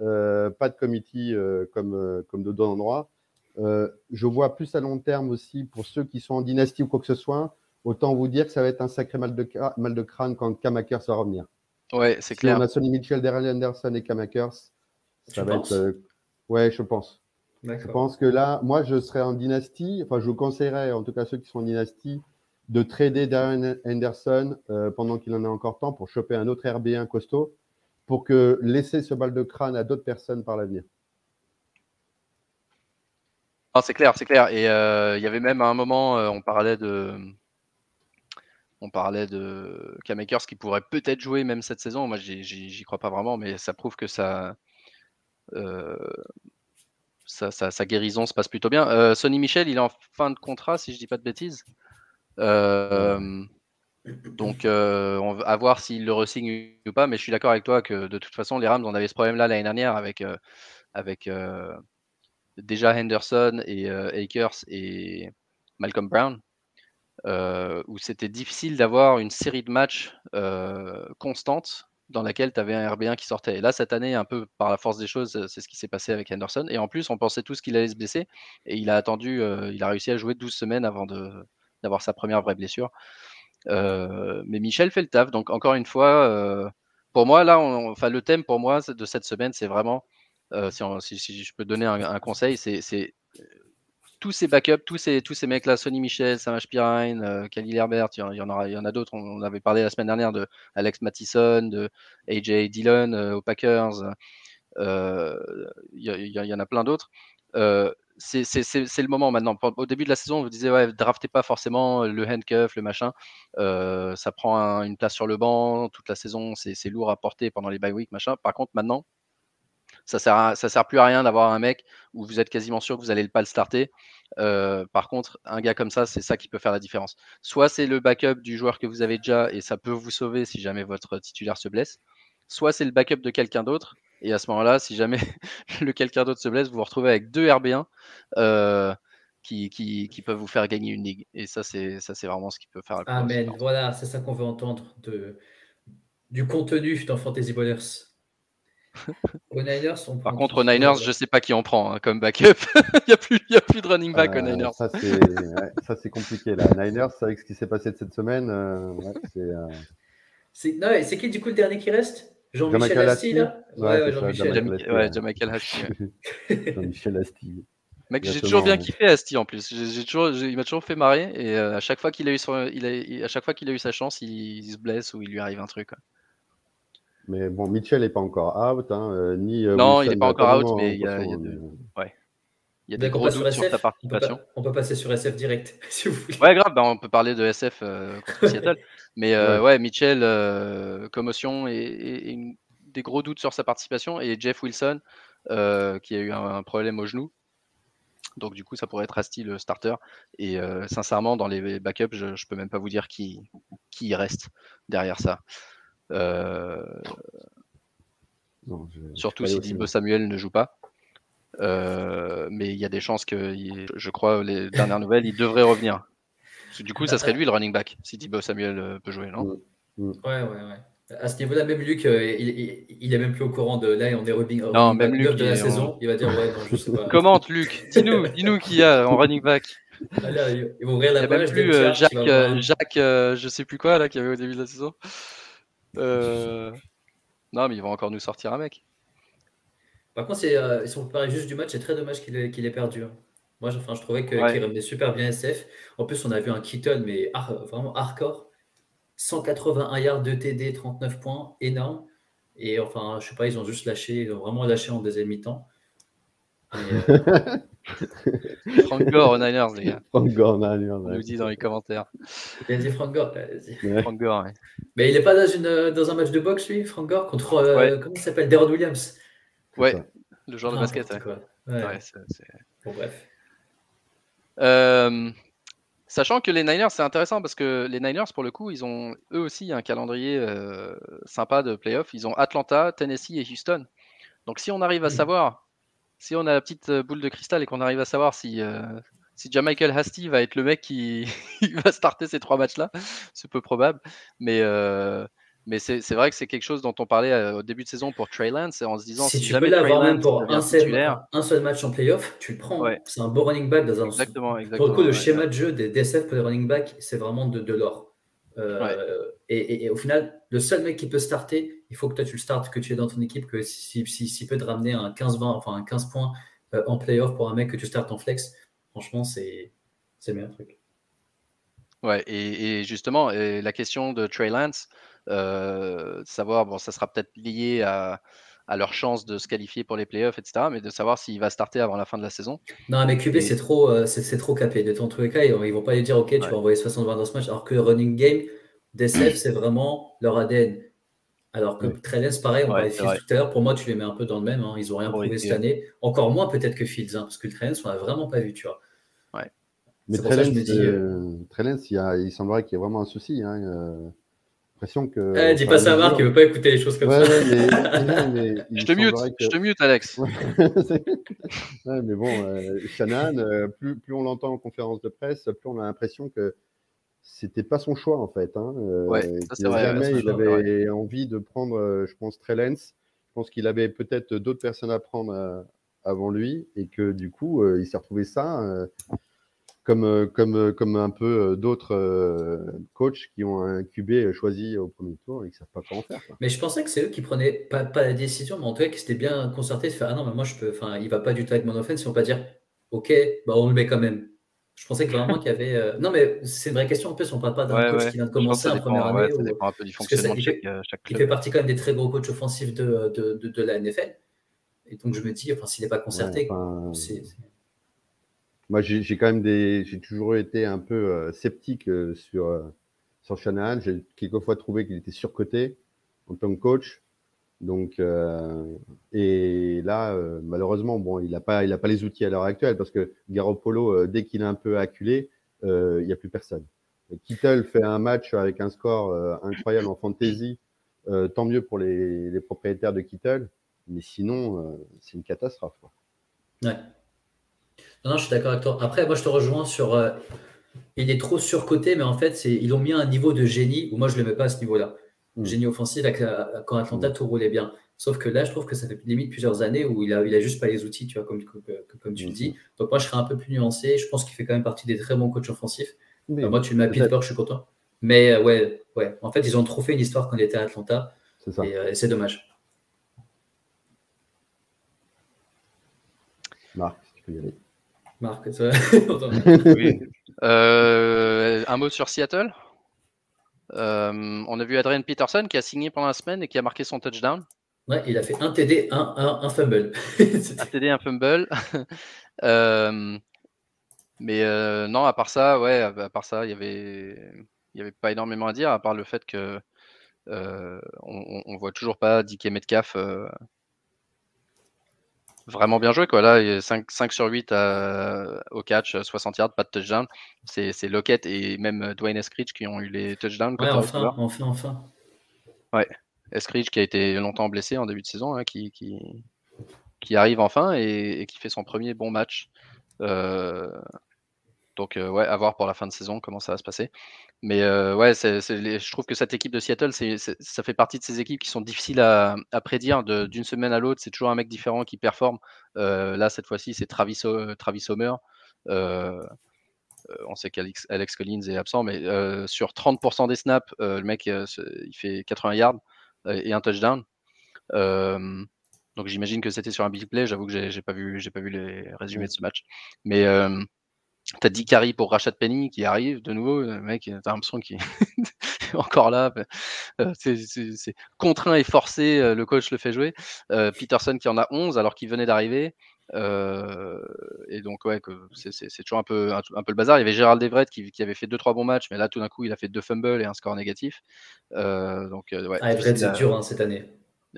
euh, pas de committee euh, comme, comme de don endroit. je vois plus à long terme aussi pour ceux qui sont en dynastie ou quoi que ce soit. Autant vous dire que ça va être un sacré mal de, mal de crâne quand Kamakers va revenir. Ouais, c'est clair. on a Sonny Mitchell, Daryl Anderson et Kamakers, ça va être. ouais, je pense. Je pense que là, moi, je serais en dynastie. Enfin, je vous conseillerais, en tout cas ceux qui sont en dynastie, de trader Darren Henderson euh, pendant qu'il en a encore temps pour choper un autre RB1 costaud pour que laisser ce balle de crâne à d'autres personnes par l'avenir. Ah, c'est clair, c'est clair. Et euh, il y avait même à un moment, euh, on parlait de, on parlait de K-Makers qui pourrait peut-être jouer même cette saison. Moi, j'y crois pas vraiment, mais ça prouve que ça, sa, guérison se passe plutôt bien. Sonny Michel, il est en fin de contrat, si je dis pas de bêtises. Euh, donc, euh, on va voir s'il le resigne ou pas, mais je suis d'accord avec toi que de toute façon, les Rams, on avait ce problème-là l'année dernière avec, euh, avec déjà Henderson et Akers et Malcolm Brown, où c'était difficile d'avoir une série de matchs constante dans laquelle tu avais un RB1 qui sortait. Et là, cette année, un peu par la force des choses, c'est ce qui s'est passé avec Henderson. Et en plus, on pensait tous qu'il allait se blesser. Et il a attendu, il a réussi à jouer 12 semaines avant d'avoir sa première vraie blessure. mais Michel fait le taf. Donc, encore une fois, pour moi, là, enfin, le thème pour moi de cette semaine, c'est vraiment, si, je peux donner un, conseil, c'est tous ces backups, tous ces, tous ces mecs-là, Sonny Michel, Samaj Pirine, euh, Khalil Herbert, il y, en aura, il y en a d'autres. On, avait parlé la semaine dernière de Alex Mattison, de AJ Dillon euh, aux Packers. Euh, il, y, en a plein d'autres. c'est le moment maintenant. Au début de la saison, on vous disait, ouais, draftez pas forcément le handcuff, le machin. ça prend une place sur le banc toute la saison. C'est lourd à porter pendant les bye week, machin. Par contre, maintenant, ça sert, ça sert plus à rien d'avoir un mec où vous êtes quasiment sûr que vous allez pas le starter. Euh, par contre, un gars comme ça, c'est ça qui peut faire la différence. Soit c'est le backup du joueur que vous avez déjà et ça peut vous sauver si jamais votre titulaire se blesse. Soit c'est le backup de quelqu'un d'autre et à ce moment-là, si jamais le quelqu'un d'autre se blesse, vous vous retrouvez avec deux RB1 euh, qui, qui, peuvent vous faire gagner une ligue. Et ça, c'est ça, c'est vraiment ce qui peut faire. La Amen. Voilà, c'est ça qu'on veut entendre de du contenu dans Fantasy Ballers. Par contre, aux Niners, je ne sais pas qui en prend hein, comme backup. il n'y a, plus, a plus de running back aux euh, Niners. Ça, c'est compliqué. Là. Niners, avec ce qui s'est passé cette semaine, euh, euh, c'est. c'est qui du coup le dernier qui reste? Jean-Michel Asti, là? Ouais, Jean-Michel Asti. Jean-Michel Asti. Mec, j'ai toujours bien kiffé Asti en plus. J'ai toujours, il m'a toujours fait marrer et à chaque fois qu'il a eu son, il a, à chaque fois qu'il a eu sa chance, il, se blesse ou il lui arrive un truc. Mais bon, Mitchell n'est pas encore out, hein, euh, ni. Euh, non, il n'est pas encore out, mais il y a, il y a, de... ouais. il y a des gros doutes sur, ta participation. On peut, passer sur SF direct, si vous voulez. Ouais, grave, bah, on peut parler de SF euh, contre Seattle. Mais ouais. ouais. Mitchell, commotion et, et, des gros doutes sur sa participation. Et Jeff Wilson, qui a eu un, problème au genou. Donc du coup, ça pourrait être Asti le starter. Et sincèrement, dans les backups, je ne peux même pas vous dire qui, qui reste derrière ça. Euh, surtout si Dibo Samuel ne joue pas. Euh, mais il y a des chances que, je crois, les dernières nouvelles, il devrait revenir. du coup, ça serait lui le running back si Dibo Samuel euh, peut jouer, non? Mm, mm. Ouais, ouais, ouais. À ce niveau-là, même Luc, il, il, est même plus au courant de là, on est rubbing, non, même Luc, de la saison. Il va dire ouais, non, je sais pas. Commente, Luc. Dis-nous, dis-nous qui y a en running back. Ah, ils vont ouvrir la il y a même plus Jacques, Jacques je sais plus quoi là, qui avait au début de la saison. Euh, non, mais ils vont encore nous sortir un mec. Par contre, euh, si on parle juste du match, c'est très dommage qu'il ait, perdu. Hein. Moi, je, enfin, je trouvais qu'il revenait super bien SF. En plus, on a vu un Keaton, mais vraiment hardcore. 181 yards de TD, 39 points, énorme. Et enfin, je sais pas, ils ont juste lâché, ils ont vraiment lâché en deuxième mi-temps. Euh, Frank Gore aux Niners, les gars. Frank Gore Niners. On nous dit dans les commentaires. Il a dit Frank Gore. Frank Gore, Mais il n'est pas dans, une, dans un match de boxe, lui, Frank Gore, contre. Euh, comment il s'appelle Deron Williams. Ouais, le joueur de ah, basket. Ouais. Bon, bref. Euh, sachant que les Niners, c'est intéressant parce que les Niners, pour le coup, ils ont eux aussi un calendrier euh, sympa de playoff. Ils ont Atlanta, Tennessee et Houston. Donc si on arrive à savoir si on a la petite euh, boule de cristal et qu'on arrive à savoir si, euh, si Michael Hasty va être le mec qui va starter ces trois matchs-là, c'est peu probable. Mais, euh, mais c'est vrai que c'est quelque chose dont on parlait euh, au début de saison pour Trey Lance, en se disant si, tu jamais peux l'avoir même pour un seul, un seul, match en playoff, tu le prends. C'est un beau running back dans un. Exactement, exactement. Pour le coup, le schéma de jeu des DSF pour les running backs, c'est vraiment de, de l'or. Euh, et, au final, le seul mec qui peut starter, il faut que toi tu le startes, que tu es dans ton équipe, que s'il si, si, peut te ramener un 15-20, enfin un 15 points euh, en playoff pour un mec que tu startes en flex, franchement, c'est le meilleur truc. Ouais, et, justement, la question de Trey Lance, euh, savoir, bon, ça sera peut-être lié à, à leur chance de se qualifier pour les playoffs, etc. Mais de savoir s'il va starter avant la fin de la saison. Non, mais QB, c'est trop, euh, c'est trop capé. De tous les cas, ils, ne vont pas lui dire, OK, tu vas envoyer 60 dans ce match. Alors que running game, DSF, c'est vraiment leur ADN. Alors que ouais. pareil, on parlait de Fields tout à l'heure. Pour moi, tu les mets un peu dans le même. Hein. Ils n'ont rien prouvé cette année. Encore moins peut-être que Fields, hein, parce que Trellens, on n'a vraiment pas vu, tu vois. Ouais. Mais Trellens, euh, il, il, semblerait qu'il y ait vraiment un souci. Hein, euh, que. Eh, dis pas ça à Marc, il veut pas écouter les choses comme ça. je te mute, je te mute, Alex. mais bon, euh, Shannon, euh, plus, plus on l'entend en conférence de presse, plus on a l'impression que c'était pas son choix en fait. Hein, euh, ouais, ça, vrai, jamais il avait envie de prendre, je pense, Trellens. Je pense qu'il avait peut-être d'autres personnes à prendre avant lui et que du coup, il s'est retrouvé ça comme, euh, comme, euh, comme un peu d'autres coachs qui ont un QB choisi au premier tour et qui ne savent pas comment faire. Mais je pensais que c'est eux qui prenaient pas, pas, la décision, mais en tout cas, qui s'étaient bien concertés de faire Ah non, mais moi, je peux, enfin, il va pas du tout avec mon offense, si on pas dire Ok, bah, on le met quand même. Je pensais que vraiment qu'il y avait. Non, mais c'est une vraie question. En plus, on ne parle pas d'un coach qui vient de commencer en première année. ça dépend un peu du fonctionnement de chaque, chaque, club. Il fait partie quand même des très gros coachs offensifs de, de, de, de la NFL. Et donc, je me dis, enfin, s'il n'est pas concerté, c'est. Moi, j'ai quand même des. J'ai toujours été un peu euh, sceptique euh, sur, euh, sur Shanahan. J'ai quelquefois trouvé qu'il était surcoté en tant que coach. Donc, et là, malheureusement, bon, il n'a pas, il a pas les outils à l'heure actuelle parce que Garoppolo, dès qu'il est un peu acculé, il n'y a plus personne. Kittle fait un match avec un score incroyable en fantasy. tant mieux pour les, propriétaires de Kittle. Mais sinon, euh, c'est une catastrophe. Ouais. Non, je suis d'accord avec toi. Après, moi, je te rejoins sur. Euh, il est trop surcoté, mais en fait, ils ont mis un niveau de génie où moi, je ne le mets pas à ce niveau-là. Hmm. Génie offensif, quand Atlanta hmm. tout roulait bien. Sauf que là, je trouve que ça fait limite plusieurs années où il n'a il a juste pas les outils, tu vois, comme, comme, tu le dis. Donc, moi, je serais un peu plus nuancé. Je pense qu'il fait quand même partie des très bons coachs offensifs. moi, tu le mets à Pittsburgh, je suis content. Mais euh, ouais, ouais, en fait, ils ont trop fait une histoire quand il était à Atlanta. Et, c'est dommage. Marc, si tu peux y aller. Marc, ça oui. euh, un mot sur Seattle? Euh, on a vu Adrian Peterson qui a signé pendant la semaine et qui a marqué son touchdown. Ouais, il a fait un TD, un, un, un fumble. un TD, un fumble. euh, mais euh, non, à part ça, ouais, à part ça, il y avait, il y avait pas énormément à dire, à part le fait que euh, on, on, voit toujours pas DK Metcalf vraiment bien joué. Quoi. Là, 5, 5 sur 8 au catch, 60 yards, pas de touchdown. C'est Lockett et même Dwayne Eskridge qui ont eu les touchdowns. Ouais, enfin, enfin, enfin. Ouais, Eskridge qui a été longtemps blessé en début de saison, hein, qui, qui, qui, arrive enfin et, et, qui fait son premier bon match. Euh, donc, euh, ouais, à voir pour la fin de saison comment ça va se passer. Mais euh, ouais, je trouve que cette équipe de Seattle, ça fait partie de ces équipes qui sont difficiles à, prédire d'une semaine à l'autre. C'est toujours un mec différent qui performe. Euh, là, cette fois-ci, c'est Travis, Travis Homer. on sait qu'Alex Alex Collins est absent, mais sur 30% des snaps, le mec, il fait 80 yards et un touchdown. donc j'imagine que c'était sur un big play. J'avoue que j'ai pas vu, j'ai pas vu les résumés de ce match. Mais T'as dit Carrie pour Rachat Penny qui arrive de nouveau. Le mec, t'as l'impression qu'il est encore là. Euh, c'est contraint et forcé. Euh, le coach le fait jouer. Euh, Peterson qui en a 11 alors qu'il venait d'arriver. et donc, ouais, c'est toujours un peu, un, peu le bazar. Il y avait Gérald Everett qui, qui avait fait 2-3 bons matchs, mais là, tout d'un coup, il a fait deux fumbles et un score négatif. donc, ouais, ah, Everett, c'est dur hein, cette année.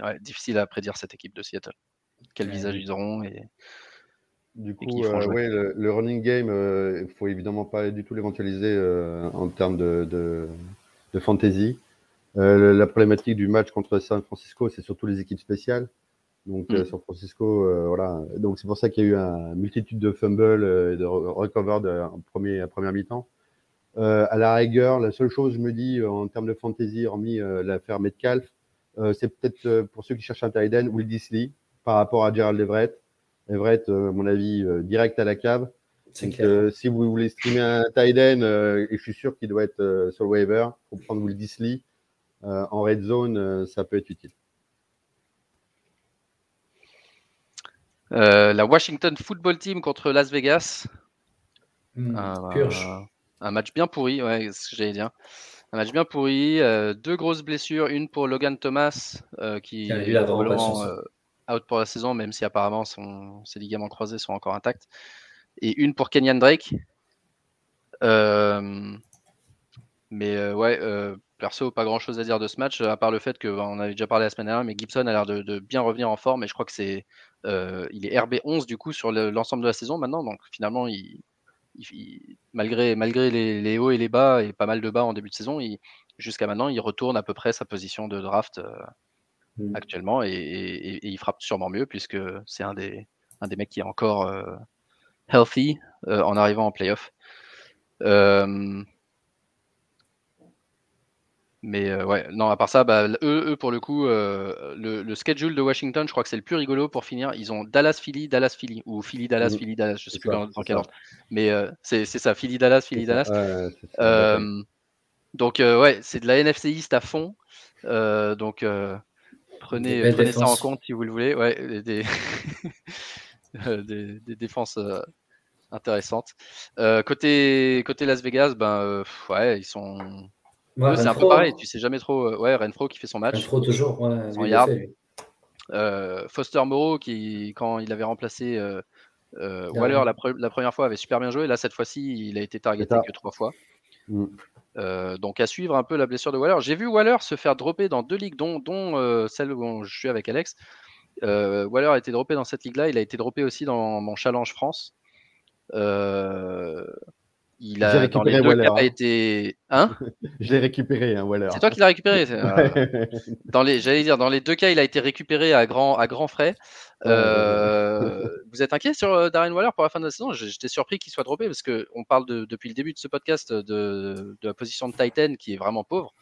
Ouais, difficile à prédire cette équipe de Seattle. Quel visage ils auront et du coup, euh, ouais, le, running game, euh, il ne faut évidemment pas du tout l'éventualiser euh, en termes de, de, fantasy. la problématique du match contre San Francisco, c'est surtout les équipes spéciales. Donc, mm. San Francisco, voilà. Donc, c'est pour ça qu'il y a eu une multitude de fumbles et de recover en, premier, à première mi-temps. à la rigueur, la seule chose, je me dis, en termes de fantasy, hormis l'affaire Metcalf, c'est peut-être pour ceux qui cherchent un tight end, Will Disley par rapport à Gerald Everett. Everett, euh, à mon avis, euh, direct à la cave. Euh, si vous voulez streamer un tight end, et je suis sûr qu'il doit être sur le waiver, pour prendre Will Disley en red zone, ça peut être utile. la Washington Football Team contre Las Vegas. Hmm, un match bien pourri, ouais, ce que j'allais dire. Un match bien pourri. deux grosses blessures, une pour Logan Thomas, qui, est probablement out pour la saison, même si apparemment son, ses ligaments croisés sont encore intacts. Et une pour Kenyan Drake. Euh, mais euh, ouais, euh, perso, pas grand chose à dire de ce match, à part le fait qu'on bah, avait déjà parlé la semaine dernière, mais Gibson a l'air de, bien revenir en forme. Et je crois que c'est. il est RB11 du coup sur l'ensemble de la saison maintenant. Donc finalement, malgré, malgré les, hauts et les bas, et pas mal de bas en début de saison, jusqu'à maintenant, il retourne à peu près sa position de draft Mmh. actuellement et, il frappe sûrement mieux puisque c'est un des, un des mecs qui est encore euh, healthy euh, en arrivant en playoff. Euh, Mais ouais, non, à part ça, bah, eux, eux, pour le coup, le, schedule de Washington, je crois que c'est le plus rigolo pour finir. Ils ont Dallas, Philly, Dallas, Philly, ou Philly, Dallas, mmh. Philly, Dallas, je sais plus dans, quel ordre. Mais c'est ça, Philly, Dallas, Philly, Dallas. donc, ouais, c'est de la NFC East à fond. donc, prenez, prenez ça en compte si vous le voulez. Ouais, des, des, des défenses intéressantes. côté, côté Las Vegas, ben, ouais, ils sont c'est un peu pareil, tu sais jamais trop. Euh, ouais, Renfro qui fait son match. Renfro toujours, ouais, euh, Foster Moreau qui, quand il avait remplacé euh, Waller la, première fois, avait super bien joué. Là, cette fois-ci, il a été targeté que trois fois. Mm. Donc à suivre un peu la blessure de Waller. J'ai vu Waller se faire dropper dans deux ligues, dont, dont celle où je suis avec Alex. Waller a été droppé dans cette ligue-là. Il a été droppé aussi dans mon challenge France. Il a dans les deux cas hein. été. Hein? Je l'ai récupéré, hein, C'est toi qui l'as récupéré. dans les, j'allais dire, dans les deux cas, il a été récupéré à grand, à grand frais. Euh, vous êtes inquiet sur euh, Darren Waller pour la fin de la saison? J'étais surpris qu'il soit droppé parce qu'on parle de, depuis le début de ce podcast de, de, la position de Titan qui est vraiment pauvre.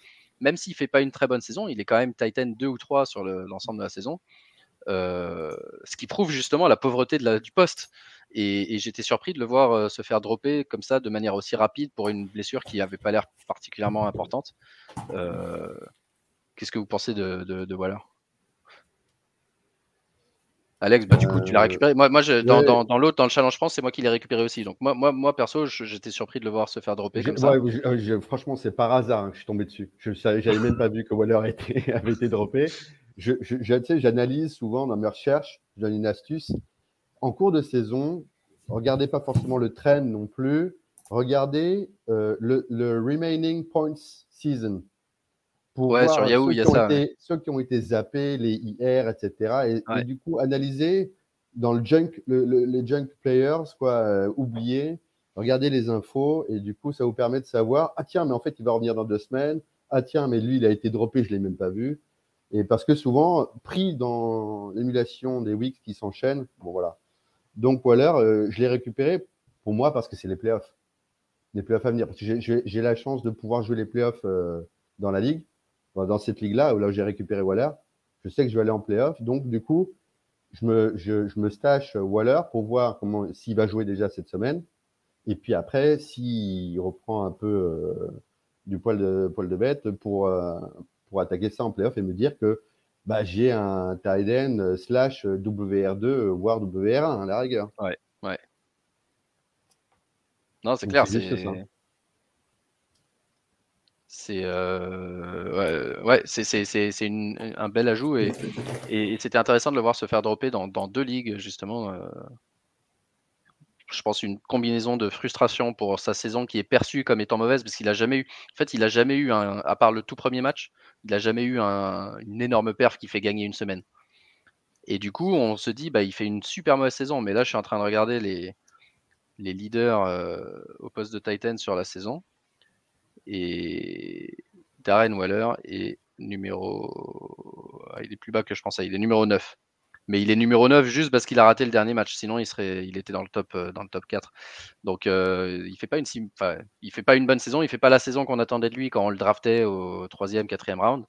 Même s'il fait pas une très bonne saison, il est quand même Titan 2 ou 3 sur l'ensemble de la saison. Euh, ce qui prouve justement la pauvreté de la, du poste. Et, j'étais surpris de le voir euh, se faire dropper comme ça de manière aussi rapide pour une blessure qui n'avait pas l'air particulièrement importante. Euh, qu'est-ce que vous pensez de, de, Waller? Alex, bah, du coup, tu l'as récupéré. Moi, moi dans, dans, l'autre, dans le Challenge France, c'est moi qui l'ai récupéré aussi. Donc, moi, moi, moi perso, j'étais surpris de le voir se faire dropper comme ça. franchement, c'est par hasard que je suis tombé dessus. Je n'avais même pas vu que Waller avait été droppé je, j'analyse souvent dans mes recherches, je donne une astuce. En cours de saison, regardez pas forcément le trend non plus, regardez euh, le, remaining points season. Pour voir sur Yahoo, il y a ça. Ceux qui ont été zappés, les IR, etc. Et, du coup, analyser dans le junk, les junk players, quoi, euh, oublier, regardez les infos, et du coup, ça vous permet de savoir, ah tiens, mais en fait, il va revenir dans deux semaines. Ah tiens, mais lui, il a été droppé, je ne l'ai même pas vu. Et parce que souvent, pris dans l'émulation des weeks qui s'enchaînent, bon voilà. Donc Waller, euh, je l'ai récupéré pour moi parce que c'est les playoffs. Les playoffs à venir. Parce que j'ai la chance de pouvoir jouer les playoffs euh, dans la ligue, dans cette ligue-là, où là où j'ai récupéré Waller. Je sais que je vais aller en playoff. Donc, du coup, je me, je, je me stache Waller pour voir comment s'il va jouer déjà cette semaine. Et puis après, s'il reprend un peu euh, du poil de, poil de bête pour, pour attaquer ça en playoff et me dire que bah, j'ai un tight euh, slash WR2, euh, voire WR1 à la rigueur. Ouais, ouais. Non, c'est clair, c'est. C'est euh, ouais, c'est un bel ajout et, et, c'était intéressant de le voir se faire dropper dans, dans deux ligues justement je pense, une combinaison de frustration pour sa saison qui est perçue comme étant mauvaise parce qu'il a jamais eu, en fait, il a jamais eu, un, à part le tout premier match, il n'a jamais eu une énorme perf qui fait gagner une semaine. Et du coup, on se dit, bah, il fait une super mauvaise saison. Mais là, je suis en train de regarder les, les leaders euh, au poste de Titan sur la saison. Et Darren Waller est numéro. Ah, il est plus bas que je pensais. Il est numéro 9 mais il est numéro 9 juste parce qu'il a raté le dernier match. Sinon, il serait, il était dans le top, euh, dans le top 4. Donc, euh, il fait pas une, il fait pas une bonne saison. Il fait pas la saison qu'on attendait de lui quand on le draftait au troisième, quatrième round.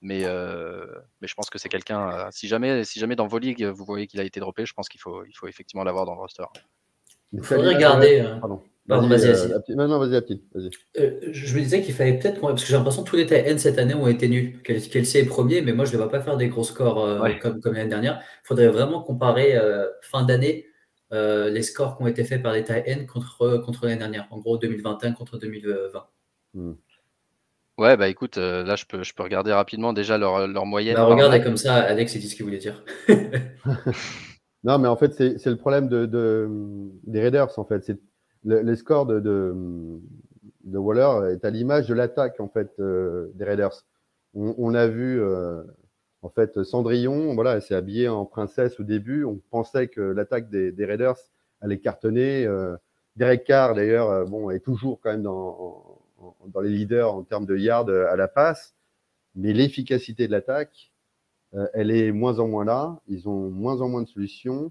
Mais, euh, mais je pense que c'est quelqu'un. si jamais, si jamais dans vos ligues vous voyez qu'il a été droppé, je pense qu'il faut, il faut effectivement l'avoir dans le roster. Il faudrait regarder. Pardon. Pardon, vas-y, vas-y. Non, vas-y, vas-y. Euh, je me disais qu'il fallait peut-être, parce que j'ai l'impression que tous les N cette année ont été nuls. Kelsey est premier, mais moi, je ne vois pas faire des gros scores euh, comme, comme l'année dernière. Il faudrait vraiment comparer euh, fin d'année les scores qui ont été faits par les N contre, contre l'année dernière. En gros, 2021 contre 2020. Hmm. Ouais, bah écoute, là, je peux, je peux regarder rapidement déjà leur, leur moyenne. Bah, regardez comme ça, Alex, il dit ce qu'il voulait dire. non, mais en fait, c'est le problème de, de, des Raiders, en fait. C'est le, les scores de, Waller est à l'image de l'attaque en fait euh, des Raiders. On, a vu euh, en fait Cendrillon, voilà, elle s'est habillée en princesse au début. On pensait que l'attaque des, Raiders allait cartonner. Euh, Derek Carr d'ailleurs, bon, est toujours quand même dans, dans les leaders en termes de yards à la passe, mais l'efficacité de l'attaque, elle est moins en moins là. Ils ont moins en moins de solutions.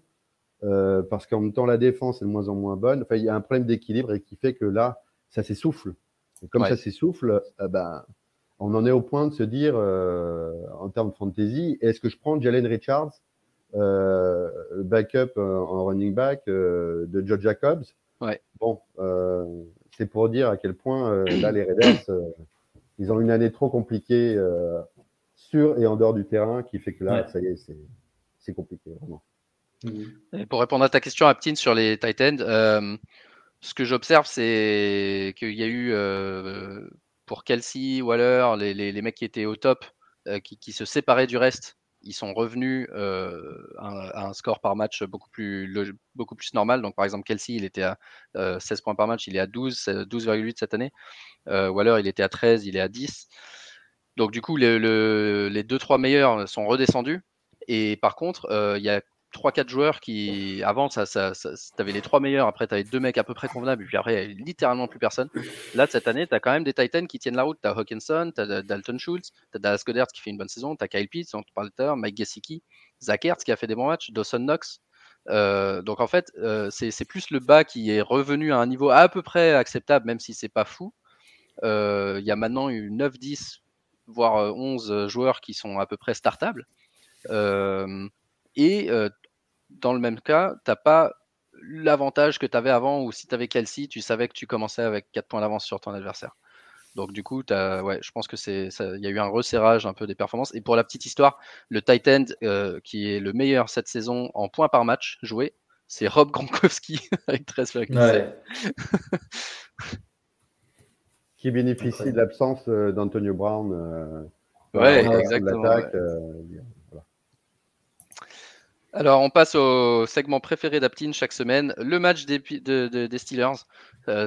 Euh, parce qu'en même temps, la défense est de moins en moins bonne. Enfin, il y a un problème d'équilibre et qui fait que là, ça s'essouffle. Et comme ça s'essouffle, euh, ben, on en est au point de se dire, en termes de fantasy, est-ce que je prends Jalen Richards, backup en running back de Joe Jacobs? Ouais. Bon, c'est pour dire à quel point là, les Raiders, ils ont une année trop compliquée sur et en dehors du terrain qui fait que là, ça y est, c'est compliqué, vraiment. Pour répondre à ta question, Aptine, sur les Titans, euh, ce que j'observe, c'est qu'il y a eu euh, pour Kelsey, Waller, les, les, mecs qui étaient au top, euh, qui, qui, se séparaient du reste, ils sont revenus à, un score par match beaucoup plus, beaucoup plus normal. Donc, par exemple, Kelsey, il était à 16 points par match, il est à 12, 12,8 cette année. Waller, il était à 13, il est à 10. Donc du coup, les deux trois meilleurs sont redescendus. Et par contre, il y a 3-4 joueurs qui, avant, ça, ça, tu avais les trois meilleurs, après, tu avais deux mecs à peu près convenables, et puis après, littéralement plus personne. Là, cette année, tu as quand même des Titans qui tiennent la route. Tu as Hawkinson, tu as Dalton Schultz, tu as Dallas Goddard qui fait une bonne saison, tu as Kyle Pitts, on te parlait tout à l'heure, Mike Gesicki, Zach Ertz qui a fait des bons matchs, Dawson Knox. Euh, donc en fait, euh, c'est plus le bas qui est revenu à un niveau à peu près acceptable, même si c'est pas fou. Il y a maintenant eu 9-10 voire 11 euh, joueurs qui sont à peu près startables. Euh, et euh, dans le même cas, tu n'as pas l'avantage que tu avais avant où si tu avais Kelsey, tu savais que tu commençais avec 4 points d'avance sur ton adversaire. Donc du coup, as, ouais, je pense que c'est, il y a eu un resserrage un peu des performances. Et pour la petite histoire, le tight end euh, qui est le meilleur cette saison en points par match joué, c'est Rob Gronkowski avec 13,7. Ouais. qui bénéficie de l'absence euh, d'Antonio Brown. Euh, ouais, exactement. Euh, Alors, on passe au segment préféré d'Aptine chaque semaine, le match des, des Steelers.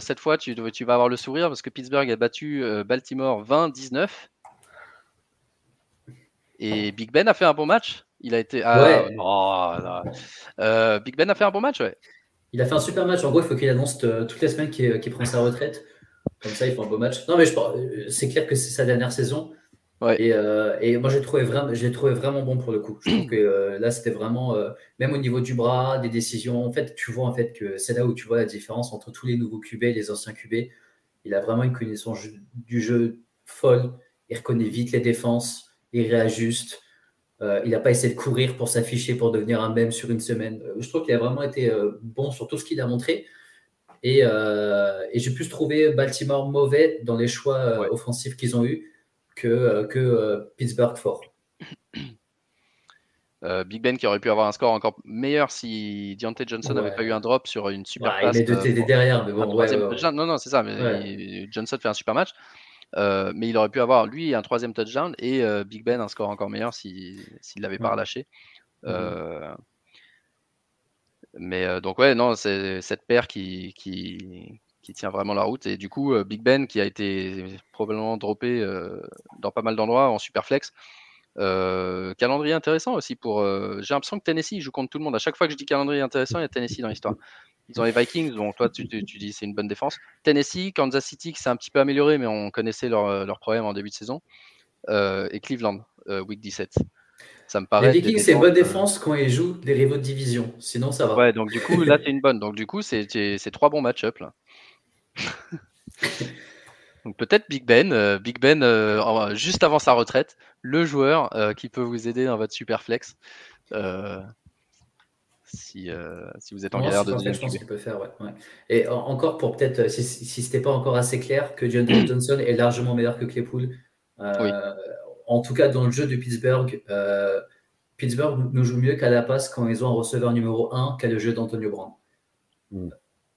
cette fois, tu, tu, vas avoir le sourire parce que Pittsburgh a battu Baltimore 20-19. Et Big Ben a fait un bon match. Il a été. Ah, oh, Big Ben a fait un bon match, ouais. Il a fait un super match. En gros, il faut qu'il annonce toutes les semaines qu'il prend sa retraite. Comme ça, il fait un beau match. Non, mais c'est clair que c'est sa dernière saison. Et, euh, et, moi, j'ai trouvé, vraiment, trouvé vraiment bon pour le coup. Je trouve que euh, là, c'était vraiment, euh, même au niveau du bras, des décisions, en fait, tu vois en fait que c'est là où tu vois la différence entre tous les nouveaux QB et les anciens QB. Il a vraiment une connaissance du jeu folle. Il reconnaît vite les défenses. Il réajuste. il n'a pas essayé de courir pour s'afficher, pour devenir un même sur une semaine. je trouve qu'il a vraiment été bon sur tout ce qu'il a montré. Et, j'ai plus trouvé Baltimore mauvais dans les choix offensifs qu'ils ont eu que, euh, que Pittsburgh fort. Big Ben qui aurait pu avoir un score encore meilleur si Deontay Johnson n'avait pas eu un drop sur une super passe. Il met deux TD derrière, mais bon. non, non, c'est ça. Mais Johnson fait un super match. mais il aurait pu avoir lui un troisième touchdown et Big Ben un score encore meilleur s'il ne l'avait pas relâché. Mm-hmm. Mais euh, donc, ouais, non, c'est cette paire qui, qui, qui, tient vraiment la route. Et du coup, euh, Big Ben, qui a été probablement droppé euh, dans pas mal d'endroits en super flex. calendrier intéressant aussi pour. J'ai l'impression que Tennessee joue contre tout le monde. À chaque fois que je dis calendrier intéressant, il y a Tennessee dans l'histoire. Ils ont les Vikings, bon, toi tu, tu, dis c'est une bonne défense. Tennessee, Kansas City qui s'est un petit peu amélioré, mais on connaissait leurs leur problèmes en début de saison. et Cleveland, week 17. Ça me paraît. Les Vikings, c'est bonne défense quand ils jouent des rivaux de division. Sinon, ça va. Ouais, donc du coup, là, c'est une bonne. Donc du coup, c'est trois bons match-up. donc peut-être Big Ben, euh, Big Ben euh, juste avant sa retraite, le joueur euh, qui peut vous aider dans votre super flex. Si, si, vous êtes en galère de Je pense qu'il peut faire, ouais, Et encore pour peut-être, si, si c'était pas encore assez clair, que John Johnson est largement meilleur que Claypool. Oui en tout cas, dans le jeu de Pittsburgh, euh, Pittsburgh nous joue mieux qu'à la passe quand ils ont un receveur numéro 1 qu'à le jeu d'Antonio Brown. Hmm.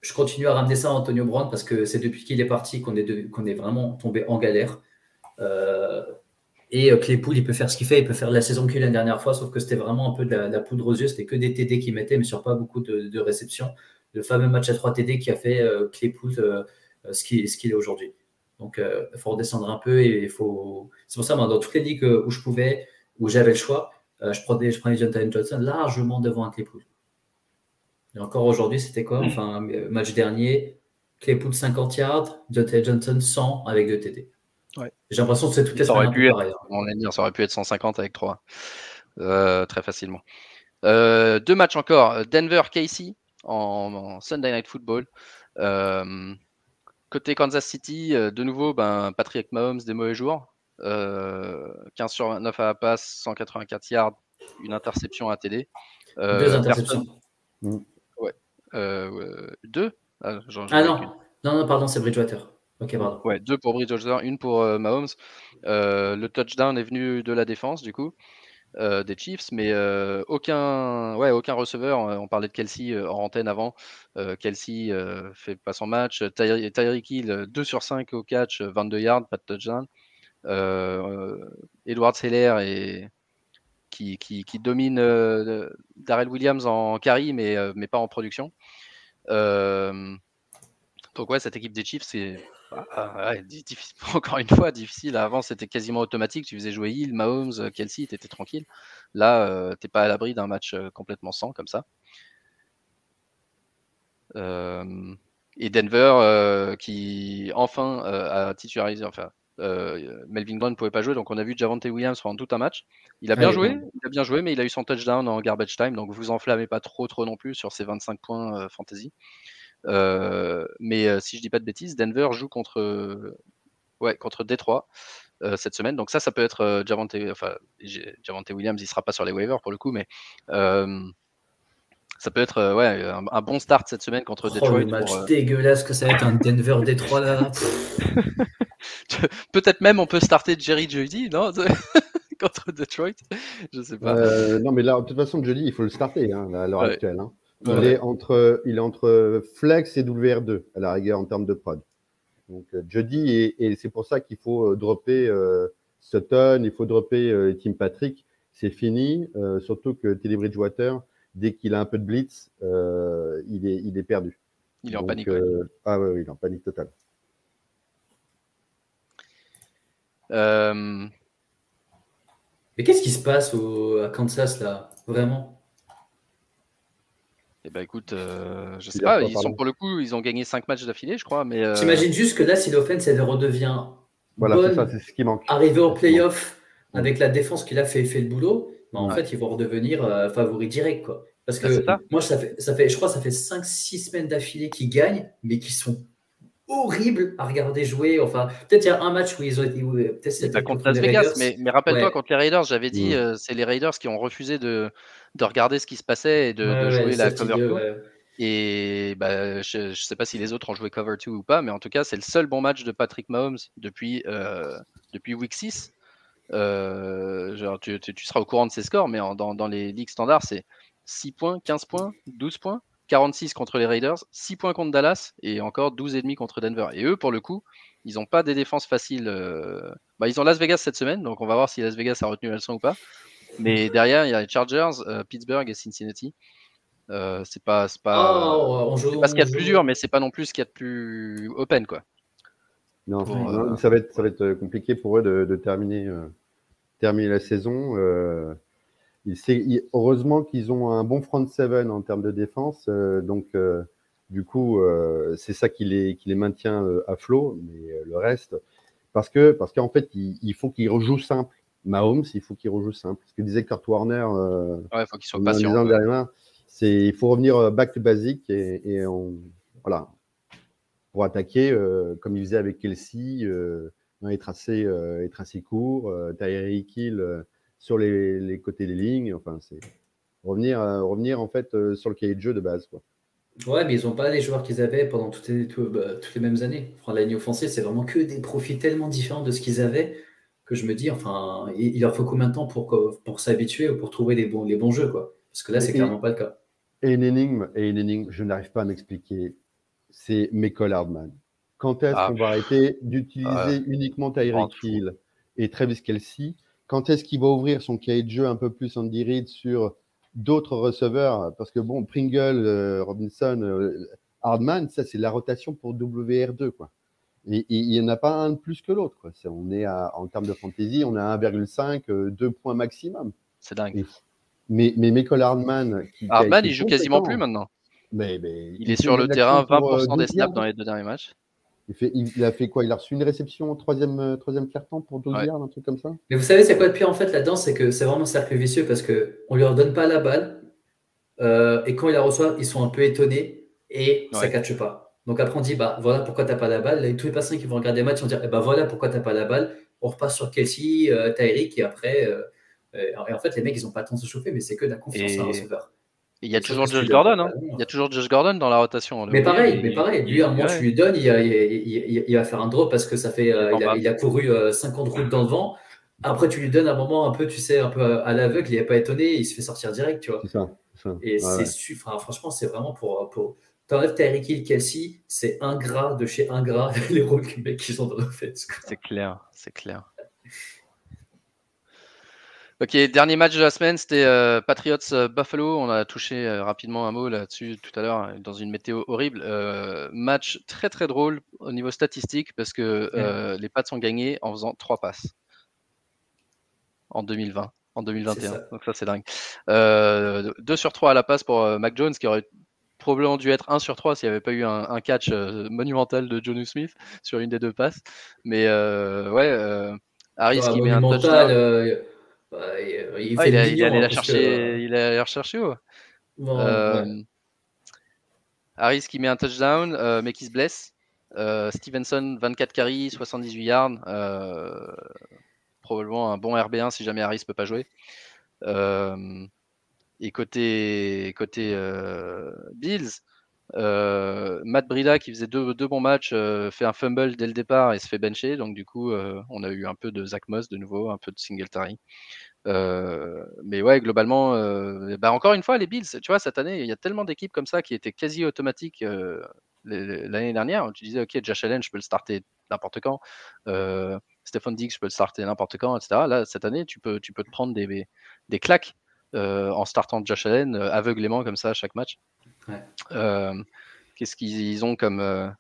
Je continue à ramener ça à Antonio Brown parce que c'est depuis qu'il est parti qu'on est, est, vraiment tombé en galère. Euh, et euh, Claypool, il peut faire ce qu'il fait, il peut faire la saison qu'il a la dernière fois, sauf que c'était vraiment un peu de la, poudre aux yeux, c'était que des TD qu'il mettait, mais sur pas beaucoup de, réceptions. Le fameux match à 3 TD qui a fait Claypool ce qu'il est aujourd'hui. Donc, euh, il faut redescendre un peu et faut. C'est pour ça, moi, dans toutes les ligues où je pouvais, où j'avais le choix, euh, je prenais, je prenais Jonathan Johnson largement devant un Claypool. Et encore aujourd'hui, c'était quoi? Enfin, match dernier, Claypool 50 yards, Jonathan Johnson 100 avec 2 TD. J'ai l'impression que c'est tout à ça aurait pu être, hein. on ça aurait pu être 150 avec 3. Euh, très facilement. deux matchs encore. Denver, Casey en, Sunday Night Football. Côté Kansas City, euh, de nouveau, ben, Patrick Mahomes, des mauvais jours. 15 sur 29 à la passe, 184 yards, une interception à TD. deux interceptions. Ouais. Deux ah, ah non. non, non, pardon, c'est Bridgewater. Ok, pardon. Ouais, deux pour Bridgewater, une pour Mahomes. le touchdown est venu de la défense, du coup. Euh, des Chiefs, mais euh, aucun, ouais, aucun receveur. Euh, on parlait de Kelsey en antenne avant. Kelsey fait pas son match. Tyreek Hill, 2 sur 5 au catch, 22 yards, pas de touchdown. Edward Seller et qui, domine Darrell Williams en carry, mais, mais pas en production. donc ouais, cette équipe des Chiefs, c'est ah, encore une fois, difficile. Avant, c'était quasiment automatique. Tu faisais jouer Hill, Mahomes, euh, Kelsey, tu étais tranquille. Là, euh, t'es pas à l'abri d'un match euh, complètement sans comme ça. et Denver qui enfin a titularisé. Enfin, Melvin Brown ne pouvait pas jouer, donc on a vu Javante Williams pendant tout un match. Il a bien joué, il a bien joué, mais il a eu son touchdown en garbage time, donc vous enflammez pas trop trop non plus sur ses 25 points fantasy. Euh, mais euh, si je dis pas de bêtises, Denver joue contre, ouais, contre Détroit euh, cette semaine. Donc ça, ça peut être Javante, enfin, Javante Williams, il sera pas sur les waivers pour le coup, mais ça peut être ouais, un, bon start cette semaine contre oh, Detroit. Le match dégueulasse que ça va être un Denver Détroit là. Peut-être même on peut starter Jerry Judy, non? Contre Detroit? Je sais pas. non, mais là, de toute façon, Judy, il faut le starter hein, à l'heure actuelle. Hein. Il, est entre, il est entre Flex et WR2 à la rigueur en termes de prod. Donc euh, jeudi, et, c'est pour ça qu'il faut euh, dropper euh, Sutton, il faut dropper Tim Patrick. C'est fini, surtout que Teddy Bridgewater, dès qu'il a un peu de blitz, il, est, il est perdu. Il est en panique. Ah oui, il est en panique totale. Mais qu'est-ce qui se passe au, à Kansas là Vraiment? Eh ben écoute, euh, je sais pas, ils sont pour le coup, ils ont gagné 5 matchs d'affilée, je crois. Mais euh... T'imagines juste que là, si l'offense elle redevient voilà, bonne, ça, c'est ce qui manque. Arriver au playoff avec la défense qu'il a fait, fait le boulot, bah, en fait, ils vont redevenir euh, favoris direct, quoi. Parce que moi, ça fait, ça fait, je crois, ça fait 5-6 semaines d'affilée qu'ils gagnent, mais qui sont horribles à regarder jouer. Enfin, peut-être il y a un match où ils ont été. Peut-être c'était contre Las Vegas, mais, mais rappelle-toi, contre les Raiders, j'avais dit, mm. euh, c'est les Raiders qui ont refusé de, de regarder ce qui se passait et de, jouer la cover 2. Et bah, je ne sais pas si les autres ont joué cover 2 ou pas, mais en tout cas, c'est le seul bon match de Patrick Mahomes depuis, euh, depuis week 6. Euh, genre, tu, tu, seras au courant de ses scores, mais dans, dans les ligues standards, c'est 6 points, 15 points, 12 points, 46 contre les Raiders, 6 points contre Dallas et encore 12,5 contre Denver. Et eux, pour le coup, ils n'ont pas des défenses faciles. Euh, bah, ils ont Las Vegas cette semaine, donc on va voir si Las Vegas a retenu la leçon ou pas. Mais derrière, il y a les Chargers, euh, Pittsburgh et Cincinnati. Euh, c'est pas, c'est pas, oh, ce qu'il y a de plus dur, mais c'est pas non plus ce qu'il y a de plus open, quoi. Non, euh, ça va être, ça va être compliqué pour eux de, terminer, terminer la saison. Il, heureusement qu'ils ont un bon front seven en termes de défense, donc du coup, c'est ça qui les, qui les maintient à flot, mais le reste, parce que parce qu'en fait, il, il faut qu'ils rejouent simple. Mahomes, il faut qu'il rejoue simple. Ce que disait Kurt Warner, euh, ouais, faut qu'il soit patient. c'est il faut revenir euh, back to basic et, on, voilà, pour attaquer euh, comme il faisait avec Kelsey, euh, dans les tracés, les tracés courts, Tyreek Hill sur les, les, côtés des lignes. Enfin, c'est revenir, revenir en fait sur le cahier de jeu de base, quoi. Ouais, mais ils n'ont pas les joueurs qu'ils avaient pendant toutes les, bah, toutes les mêmes années. Enfin, la ligne offensive, c'est vraiment que des profils tellement différents de ce qu'ils avaient que je me dis, enfin, il, leur faut combien de temps pour, pour s'habituer ou pour trouver les bons, les bons jeux, quoi? Parce que là, c'est clairement pas le cas. Et une énigme, et une énigme, je n'arrive pas à m'expliquer, c'est Michael Hardman. Quand est-ce ah. qu'on va arrêter d'utiliser uniquement Tyreek Hill et Travis Kelsey Quand est-ce qu'il va ouvrir son cahier de jeu un peu plus Andy Reid sur d'autres receveurs? Parce que bon, Pringle, euh, Robinson, euh, Hardman, ça c'est la rotation pour WR2, quoi. Il n'y en a pas un de plus que l'autre. On est en termes de fantasy, on a 1,5, 2 euh, points maximum. C'est dingue. mais, mais Michael Hardman. Hardman, il joue quasiment plus maintenant. Mais, il, est sur le terrain 20% euh, des snaps dans les deux derniers matchs. Il, fait, il, a fait quoi? Il a reçu une réception au troisième, euh, troisième quart-temps pour 12 yards, un truc comme ça? Mais vous savez, c'est quoi le pire en fait là-dedans? C'est que c'est vraiment un cercle vicieux parce qu'on ne lui redonne pas la balle. et quand il la reçoit, ils sont un peu étonnés et ça ne catche pas. Donc après, on dit, bah voilà pourquoi tu n'as pas la balle. tous les patients qui vont regarder le match vont dire, eh ben voilà pourquoi tu n'as pas la balle. on repasse sur Kelsey, Tyreek, et après. et en fait, les mecs, ils n'ont pas le temps de se chauffer, mais c'est que de la confiance à un receveur. Il y a toujours Josh Gordon, hein. Il y a toujours Josh Gordon dans la rotation. Mais pareil, mais pareil. Lui, à un moment, tu lui donnes, il, va faire un drop parce que ça fait, il, a, couru 50 routes dans le vent. Après, tu lui donnes un moment un peu, tu sais, un peu à l'aveugle, il n'est pas étonné, il se fait sortir direct, tu vois. C'est ça, Et c'est franchement, c'est vraiment pour. pour... T'enlèves Tyreek Hill, Kelsey, c'est ingrat de chez ingrat les rôles mecs qui sont dans l'offense. C'est clair, c'est clair. Ok, dernier match de la semaine, c'était euh, Patriots euh, Buffalo. On a touché euh, rapidement un mot là-dessus tout à l'heure dans une météo horrible. match très très drôle au niveau statistique parce que les Pats ont gagné en faisant trois passes en 2020, en 2021. Donc ça, c'est dingue. 2 euh, sur 3 à la passe pour Mac Jones, qui aurait probablement dû être 1 sur 3 s'il n'y avait pas eu un, catch monumental de Jonu Smith sur une des deux passes. Mais ouais, Harris qui met un touchdown. Il, il, allait la chercher, il allait la chercher haut. Harris qui met un touchdown, mais qui se blesse. Stevenson, 24 carries, 78 yards probablement un bon RB1 si jamais Harris peut pas jouer. Euh, et côté, côté euh, Bills, euh, Matt Brida qui faisait deux, bons matchs fait un fumble dès le départ et se fait bencher. Donc du coup, on a eu un peu de Zach Moss de nouveau, un peu de Singletary. mais ouais, globalement, bah encore une fois, les Bills, tu vois, cette année, il y a tellement d'équipes comme ça qui étaient quasi automatiques l'année dernière. Tu disais, ok, Josh Allen, je peux le starter n'importe quand. Stéphane Diggs, je peux le starter n'importe quand, etc. Là, cette année, tu peux, tu peux te prendre des, des claques euh, en startant Josh Allen euh, aveuglément comme ça à chaque match. Euh, qu'est-ce qu'ils ont comme,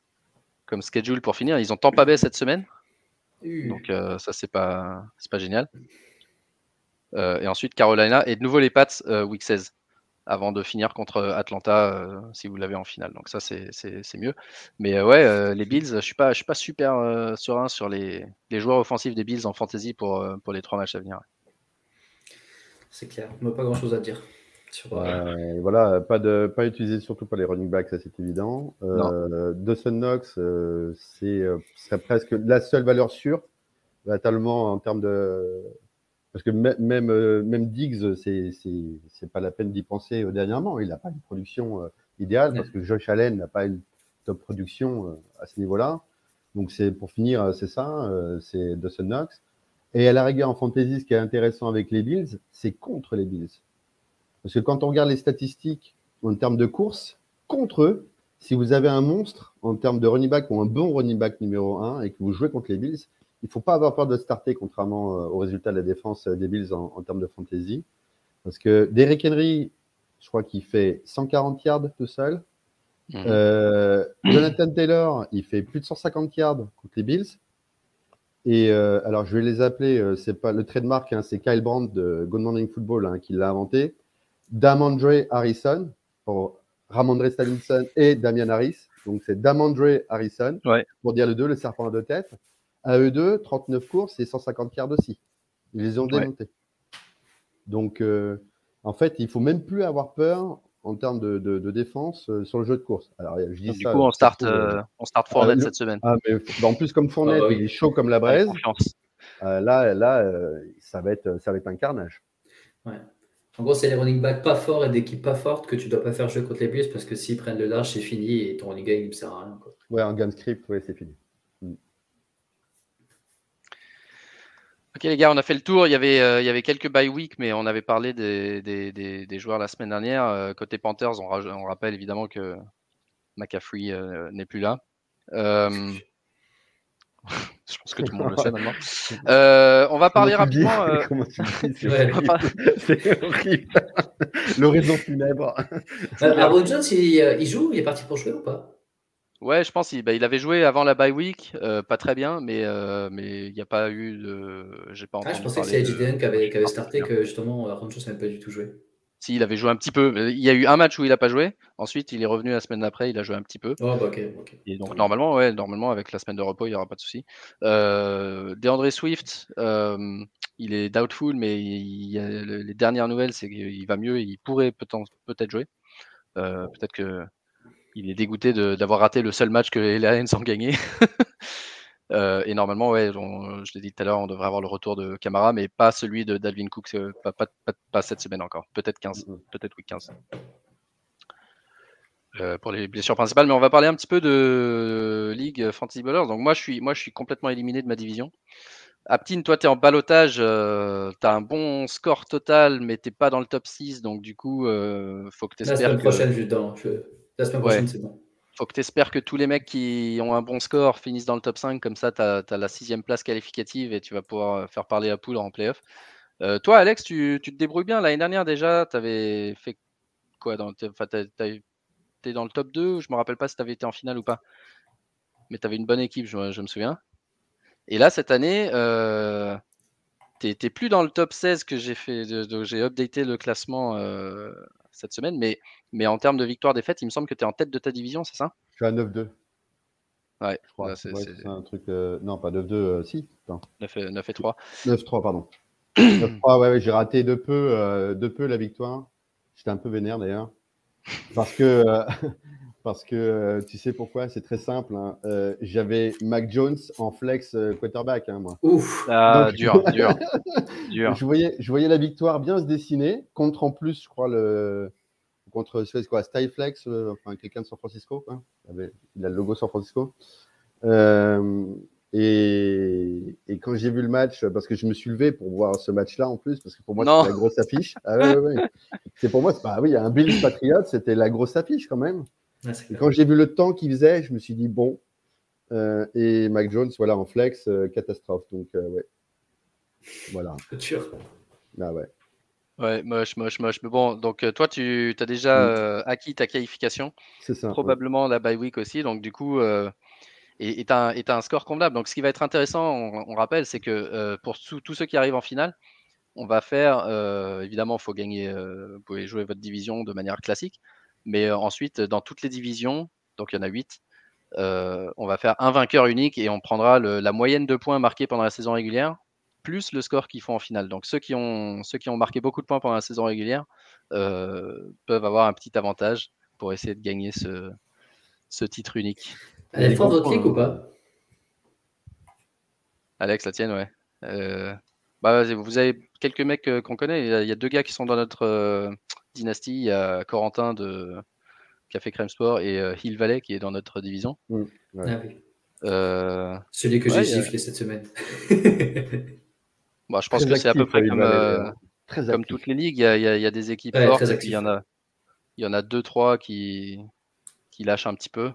comme schedule pour finir? Ils ont Tampa Bay cette semaine. Donc ça, c'est pas, pas génial. et ensuite Carolina et de nouveau les Pats week 16 avant de finir contre Atlanta euh, si vous l'avez en finale. Donc ça, c'est mieux. Mais euh, ouais, euh, les Bills, je ne suis, pas, je suis pas super serein sur les, les, joueurs offensifs des Bills en fantasy pour, pour les trois matchs à venir. C'est clair, on n'a pas grand-chose à dire. Voilà, pas, de, pas utiliser surtout pas les running backs, ça c'est évident. Dawson Knox, c'est serait presque la seule valeur sûre, tellement en termes de, parce que même, euh, même Diggs, c'est pas la peine d'y penser dernièrement. Il n'a pas une production euh, idéale parce que Josh Allen n'a pas une top production euh, à ce niveau-là. Donc, c'est pour finir, c'est ça, c'est Dawson Knox. Et à la rigueur, en fantasy, ce qui est intéressant avec les Bills, c'est contre les Bills. Parce que quand on regarde les statistiques en termes de course, contre eux, si vous avez un monstre en termes de running back ou un bon running back numéro 1 et que vous jouez contre les Bills, il ne faut pas avoir peur de starter, contrairement euh, au résultat de la défense euh, des Bills en, termes de fantasy. Parce que Derrick Henry, je crois qu'il fait 140 yards tout seul. Mhm. Euh, Jonathan Taylor, il fait plus de 150 yards contre les Bills. Et alors, je vais les appeler, c'est pas le trademark, hein, c'est Kyle Brandt de Good Morning Football hein, qui l'a inventé. Damandre Harrison pour Ramondre Stevenson et Damian Harris. Donc, c'est Damandre Harrison pour dire le deux, le serpent à deux têtes. À eux deux, 39 courses et 150 yards aussi. Ils les ont démontés. Donc, euh, en fait, il faut même plus avoir peur en termes de, défense euh, sur le jeu de course. Alors, je dis du coup, on start, euh, on start Fournette cette semaine. Ah, mais, bah, en plus, comme Fournette, ah, bah il est chaud comme la braise. là, là ça, va être, ça va être un carnage. Ouais. En gros, c'est les running backs pas forts et d'équipes pas fortes que tu dois pas faire jouer contre les Bills parce que s'ils prennent le large, c'est fini et ton running back ne sert à rien. Quoi. Ouais, un gun script, ouais, c'est fini. Ok les gars, on a fait le tour. Il y avait, euh, il y avait quelques bye week, mais on avait parlé des, des, des, joueurs la semaine dernière. Euh, côté Panthers, on, on, rappelle évidemment que McCaffrey euh, n'est plus là. je pense que tout le monde le sait maintenant. on va parler rapidement. Comment tu dis C'est horrible. L'horizon funèbre. Aaron Jones, il, il joue Il est parti pour jouer ou pas? Ouais, je pense qu'il bah, il avait joué avant la bye week, euh, pas très bien, mais euh, mais il n'y a pas eu de. J'ai pas ah, je pensais que c'était JDN qui avait, qui avait starté, que justement Rancho n'avait pas du tout joué. Si, il avait joué un petit peu. Il y a eu un match où il n'a pas joué. Ensuite, il est revenu la semaine d'après, il a joué un petit peu. Oh, bah, Et donc, normalement, ouais, normalement, avec la semaine de repos, il n'y aura pas de souci. Euh, DeAndre Swift, euh, il est doubtful, mais il, les dernières nouvelles, c'est qu'il va mieux et il pourrait peut-être peut jouer. peut-être que il est dégoûté d'avoir raté le seul match que les Lions ont gagné. et normalement, ouais, je l'ai dit tout à l'heure, on devrait avoir le retour de Camara, mais pas celui de Dalvin Cook, pas, pas, pas, cette semaine encore. Peut-être 15, mm-hmm. peut-être week 15. pour les blessures principales, mais on va parler un petit peu de Ligue Fantasy Ballers. Donc moi je suis, moi, je suis complètement éliminé de ma division. Aptin, toi, tu es en balotage, euh, tu as un bon score total, mais tu pas dans le top 6, donc du coup, euh, faut que tu espères. La semaine prochaine, que... La semaine prochaine, c'est bon. Faut que tu espères que tous les mecs qui ont un bon score finissent dans le top 5, comme ça, tu as, la sixième place qualificative et tu vas pouvoir euh, faire parler à Poule en playoff. Euh, toi, Alex, tu, te débrouilles bien. L'année dernière, déjà, tu avais fait quoi dans, Tu es dans le top 2, je me rappelle pas si tu avais été en finale ou pas. Mais tu avais une bonne équipe, je me souviens. Et là, cette année, euh, tu n'es plus dans le top 16 que j'ai fait. J'ai updaté le classement cette semaine, mais, mais en termes de victoire-défaite, il me semble que tu es en tête de ta division, c'est ça? Je suis à 9-2. Ouais, je crois. c'est un truc. Euh, non, pas 9-2, euh, si. 9, et, 9 et 3. 9-3, pardon. 9-3, ouais, ouais j'ai raté de peu, de peu la victoire. J'étais un peu vénère d'ailleurs. Parce que parce que euh, tu sais pourquoi? C'est très simple. Hein. Euh, j'avais Mac Jones en flex euh, quarterback, hein, moi. Ouf, ah, dur, dur, dur. Je voyais, je voyais la victoire bien se dessiner contre en plus, je crois le contre c'est quoi, Styflex, enfin quelqu'un de San Francisco. Il, a le logo San Francisco. Et, et, quand j'ai vu le match, parce que je me suis levé pour voir ce match-là en plus, parce que pour moi c'était la grosse affiche. Ah ouais, ouais, ouais. C'est pour moi, bah oui, un Bill Patriot, c'était la grosse affiche quand même quand j'ai vu le temps qu'il faisait, je me suis dit bon. Euh, et Mac Jones, voilà, en flex, euh, catastrophe. Donc, euh, ouais. Voilà. Sûr. Ah ouais. Ouais, moche, moche, moche. Mais bon, donc toi, tu as déjà acquis ta qualification? C'est ça. Probablement la bye week aussi. Donc, du coup, et tu as, un score convenable. Donc, ce qui va être intéressant, on, rappelle, c'est que pour tous ceux qui arrivent en finale, on va faire, évidemment, il faut gagner, vous pouvez jouer votre division de manière classique. Mais ensuite, dans toutes les divisions, donc il y en a 8, on va faire un vainqueur unique et on prendra la moyenne de points marqués pendant la saison régulière, plus le score qu'ils font en finale. Donc ceux qui ont, ceux qui ont marqué beaucoup de points pendant la saison régulière peuvent avoir un petit avantage pour essayer de gagner ce, ce titre unique. Elle est forte votre ligue ou pas? Alex, la tienne, ouais. bah, vous avez quelques mecs qu'on connaît. Il y, a, deux gars qui sont dans notre, dynastie, il y a Corentin de Café Crème Sport et euh, Hill Valley qui est dans notre division. Mmh, ah euh, Celui que j'ai giflé cette semaine. Bon, je pense que c'est à peu près comme, euh, comme toutes les ligues. Il y a, il y a des équipes fortes et puis il y en a, il y en a deux, trois qui, qui lâchent un petit peu.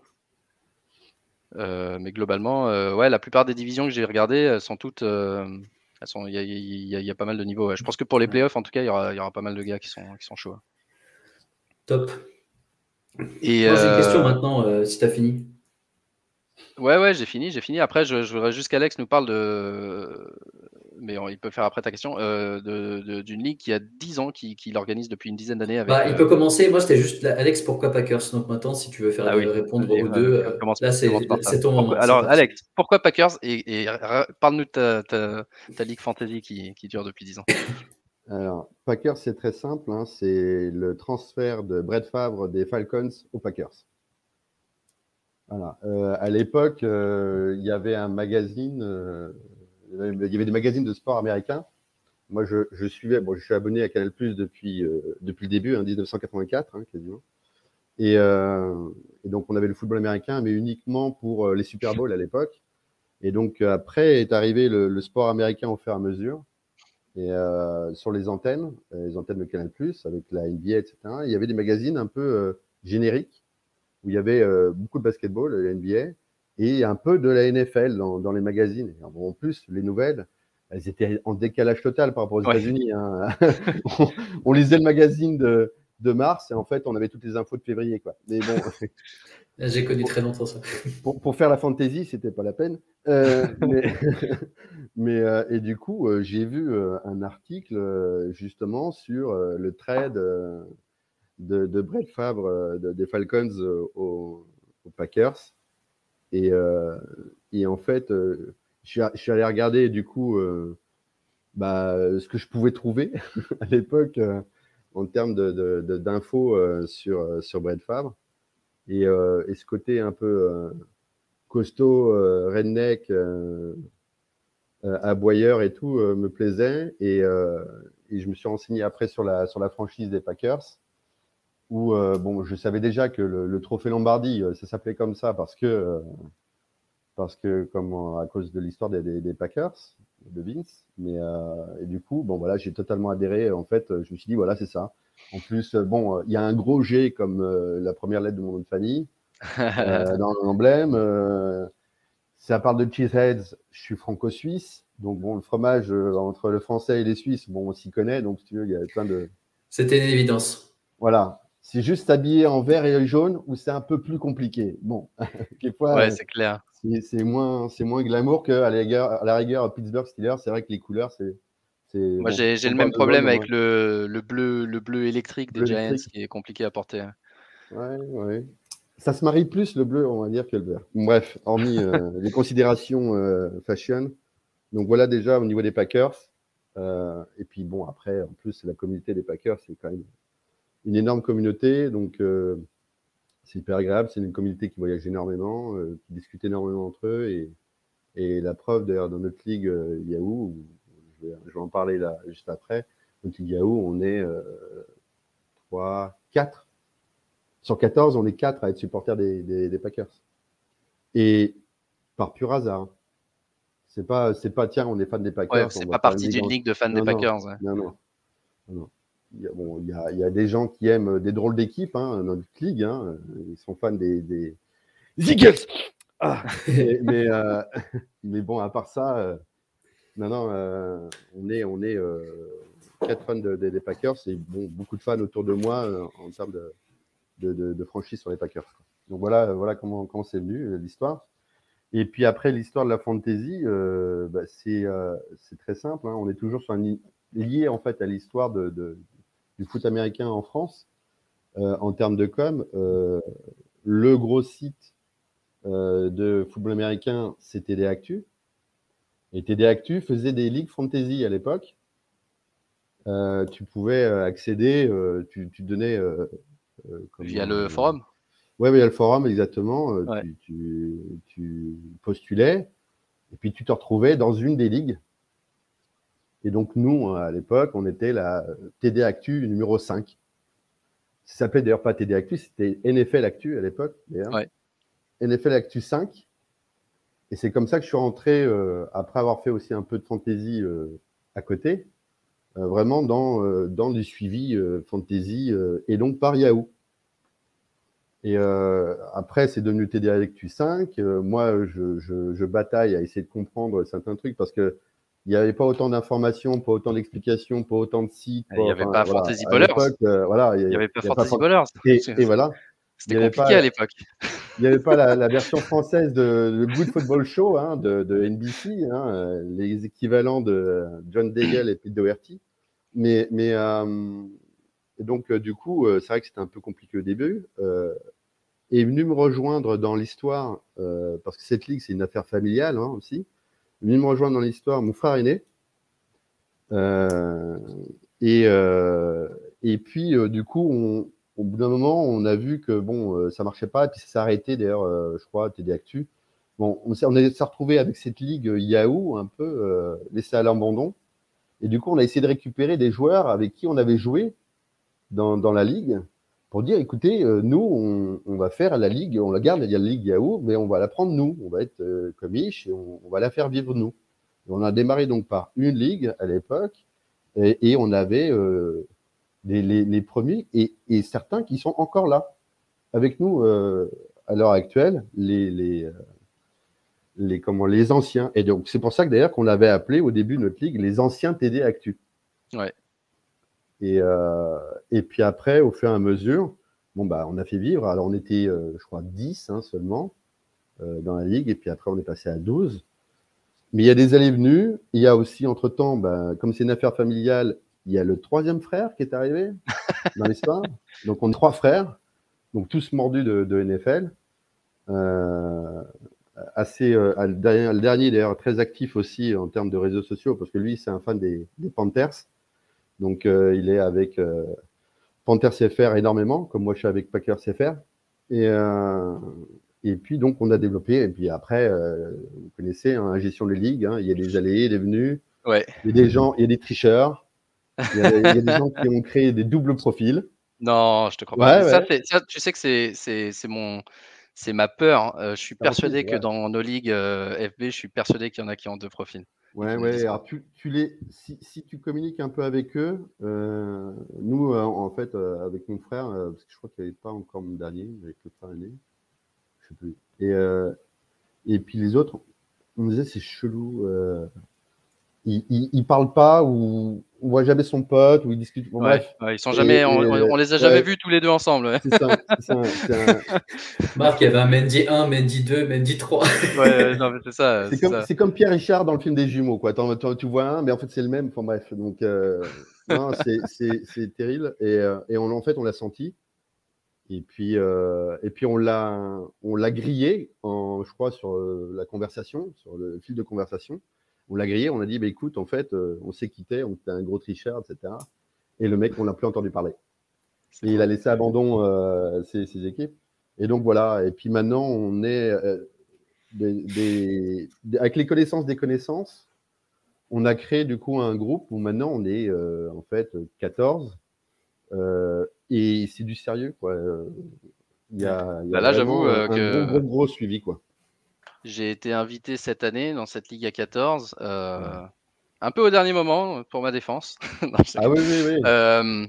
mais globalement, ouais, la plupart des divisions que j'ai regardées sont toutes il y, a pas mal de niveaux. Je pense que pour les playoffs, en tout cas, il y aura, pas mal de gars qui sont, qui sont chauds. Top. Et j'ai une question euh, maintenant, euh, si tu as fini. Ouais, ouais, j'ai fini, j'ai fini. Après, je, je voudrais juste qu'Alex nous parle de, mais il peut faire après ta question, euh, d'une ligue qui a 10 ans, qui, qui l'organise depuis une dizaine d'années. Bah, il peut euh, commencer. Moi, c'était juste Alex, pourquoi Packers? Donc maintenant, si tu veux faire ah répondre aux deux, euh, là, c'est ton moment. Alors, Alex, pourquoi Packers? Et, parle-nous de ta, ligue fantasy qui, qui, dure depuis 10 ans. Alors, Packers, c'est très simple. Hein, c'est le transfert de Brett Favre des Falcons aux Packers. Voilà. à l'époque, il y avait un magazine il y avait des magazines de sport américains. Moi, je, suivais, bon, je suis abonné à Canal Plus depuis, euh, depuis le début, hein, 1984, hein, quasiment. Euh, et, donc, on avait le football américain, mais uniquement pour euh, les Super Bowls à l'époque. Et donc, après est arrivé le, sport américain au fur et à mesure. Et sur les antennes, les antennes de Canal Plus, avec la NBA, etc., il y avait des magazines un peu génériques où il y avait beaucoup de basketball, la NBA, et un peu de la NFL dans, les magazines. En plus, les nouvelles, elles étaient en décalage total par rapport aux États-Unis. Hein. on, lisait le magazine de, mars et en fait, on avait toutes les infos de février. Quoi. Mais bon. J'ai connu très longtemps ça. Pour, faire la fantasy, c'était pas la peine. Euh, mais, euh, et du coup, euh, j'ai vu un article justement sur le trade de, de Brett Favre des Falcons aux Packers. Et, euh, et en fait, euh, je suis, allé regarder du coup euh, bah, ce que je pouvais trouver à l'époque en termes d'infos de, sur, sur Brett Favre. Et, ce côté un peu costaud, redneck, aboyeur et tout me plaisait. Et, et, je me suis renseigné après sur la, sur la franchise des Packers où bon, je savais déjà que le, trophée Lombardie, ça s'appelait comme ça parce que, parce que comme à cause de l'histoire des, des, Packers de Vince. Mais et du coup, bon voilà, j'ai totalement adhéré. En fait, je me suis dit voilà, c'est ça. En plus, bon, il y a un gros G comme la première lettre de mon nom de famille dans l'emblème. ça parle de cheeseheads, je suis franco-suisse. Donc bon, le fromage entre le français et les Suisses, bon, on s'y connaît. Donc si tu veux, il y a plein de. C'était une évidence. Voilà. C'est juste habillé en vert et jaune ou c'est un peu plus compliqué? Bon, quelquefois. Ouais, c'est clair. C'est moins, moins glamour qu'à la rigueur, à la rigueur à Pittsburgh Steelers. C'est vrai que les couleurs, c'est. Moi, j'ai le même problème avec le, le, bleu, le bleu électrique des Giants qui est compliqué à porter. Ouais, ouais. Ça se marie plus le bleu, on va dire, que le vert. Bref, hormis euh, les considérations euh, fashion. Donc voilà déjà au niveau des Packers. Euh, et puis bon, après, en plus, la communauté des Packers, c'est quand même une énorme communauté. Donc euh, c'est hyper agréable. C'est une communauté qui voyage énormément, euh, qui discute énormément entre eux. Et, et la preuve, d'ailleurs, dans notre ligue Yahoo, je vais, en parler là juste après, notre ligue Yahoo, on est 3, 4. Sur 14, on est 4 à être supporters des, des Packers. Et par pur hasard. C'est pas, c'est pas, tiens, on est fan des Packers. Ouais, c'est pas partie d'une ligue de fans des Packers. Non, non, non. Il, y a, bon, il, y a, il y, a, des gens qui aiment des drôles d'équipes, hein, notre ligue. Hein. Ils sont fans des, des... Eagles. Ah, mais, euh, mais, bon, à part ça, euh, non, non, euh, on est, on est euh, quatre fans de, de, des Packers et bon, beaucoup de fans autour de moi en termes de, de, franchise sur les Packers. Donc voilà, voilà comment, comment c'est venu l'histoire. Et puis après, l'histoire de la fantasy, bah, c'est très simple. Hein. On est toujours sur un, lié en fait à l'histoire de, du foot américain en France euh, en termes de com. Euh, le gros site euh, de football américain, c'est TD Actu. Et TD Actu faisait des ligues fantasy à l'époque. tu pouvais accéder, tu, tu donnais. Via le forum oui, il y a le forum, exactement. Euh, tu, postulais et puis tu te retrouvais dans une des ligues. Et donc, nous, à l'époque, on était la TD Actu numéro 5. Ça s'appelait d'ailleurs pas TD Actu, c'était NFL Actu à l'époque, NFL Actu 5. Et c'est comme ça que je suis rentré, euh, après avoir fait aussi un peu de fantasy euh, à côté, vraiment dans, dans du suivi fantasy et donc par Yahoo. Et euh, après, c'est devenu TD Actu 5. Euh, moi, je, je, je, bataille à essayer de comprendre certains trucs parce que il n'y avait pas autant d'informations, pas autant d'explications, pas autant de sites. Il n'y avait pas Fantasy Ballers. Euh, voilà, il n'y avait, pas Fantasy Ballers. Et, et, voilà. C'était compliqué à l'époque. Il n'y avait pas la, la, version française de, Good Football Show hein, de, de, NBC, hein, euh, les équivalents de John Daigle et Pete Doherty. Mais, mais euh, et donc, euh, du coup, euh, c'est vrai que c'était un peu compliqué au début. Euh, est venu me rejoindre dans l'histoire, parce que cette ligue, c'est une affaire familiale hein, aussi. Venu me rejoindre dans l'histoire mon frère aîné. et, et puis, du coup, au bout d'un moment, on a vu que bon, ça marchait pas, et puis ça s'est arrêté d'ailleurs, je crois, TD Actu. Bon, on s'est retrouvé avec cette ligue Yahoo un peu laissée à l'abandon. Et du coup, on a essayé de récupérer des joueurs avec qui on avait joué dans, dans la ligue pour dire écoutez, euh, nous, on, on, va faire la ligue, on la garde, il y a la ligue Yahoo, mais on va la prendre nous, on va être euh, comme Ish et on, va la faire vivre nous. On a démarré donc par une ligue à l'époque et, et, on avait euh, les, les, les, premiers et, et, certains qui sont encore là avec nous euh, à l'heure actuelle, les, les, euh, les, comment, les anciens. Et donc, c'est pour ça que d'ailleurs qu'on avait appelé au début notre ligue les anciens TD Actu. Ouais. Et, euh, et puis après, au fur et à mesure, bon, bah, on a fait vivre. Alors, on était, euh, je crois, 10 hein, seulement euh, dans la ligue. Et puis après, on est passé à 12. Mais il y a des allées-venues. Il y a aussi, entre-temps, bah, comme c'est une affaire familiale, il y a le troisième frère qui est arrivé dans l'histoire. Donc, on est trois frères, donc tous mordus de, de NFL. Euh, assez, euh, le dernier, le dernier d'ailleurs très actif aussi en termes de réseaux sociaux parce que lui c'est un fan des, des Panthers donc, euh, il est avec euh, Panthers CFR énormément, comme moi je suis avec Packers CFR. Et, euh, Et puis, donc, on a développé. Et puis après, vous connaissez, hein, la gestion de ligues, hein, il y a des allées, des venues. Ouais. Il y a des gens, il y a des tricheurs. Il y a, il y a des gens qui ont créé des doubles profils. Non, je te crois pas. Ça, ça, tu sais que c'est mon c'est ma peur. Hein. je suis persuadé que dans nos ligues FB, je suis persuadé qu'il y en a qui ont deux profils. Ouais, ouais. Alors, tu, tu les, si, si, tu communiques un peu avec eux, nous, en fait, avec mon frère, parce que je crois qu'il n'y avait pas encore mon dernier, avec le frère aîné, je sais plus. Et, et puis les autres, on me disait, c'est chelou il, il, parle pas ou on voit jamais son pote ou il discute. bref. ils sont jamais, on, les a jamais vus tous les deux ensemble. C'est ça. Marc, il y avait un Mendy 1, Mendy 2, Mendy 3. c'est ça. C'est comme, comme, Pierre Richard dans le film des jumeaux. Quoi. tu vois un, mais en fait, c'est le même. Enfin, bref. Donc, euh, c'est terrible. Et, euh, et on, en fait, on l'a senti. Et puis, euh, et puis on l'a, on l'a grillé, en, je crois, sur la conversation, sur le fil de conversation on l'a grillé, on a dit, bah, écoute, en fait, euh, on s'est quitté, on était un gros tricheur, etc. Et le mec, on l'a plus entendu parler. Et il a laissé abandon euh, ses, équipes. Et donc voilà. Et puis maintenant, on est euh, avec les connaissances des connaissances. On a créé du coup un groupe où maintenant on est en fait 14 et c'est du sérieux quoi. Il y a, bah là, j'avoue que gros, gros, gros suivi quoi. J'ai été invité cette année dans cette Ligue à 14. Euh, un peu au dernier moment pour ma défense. ah oui, oui, oui. Euh,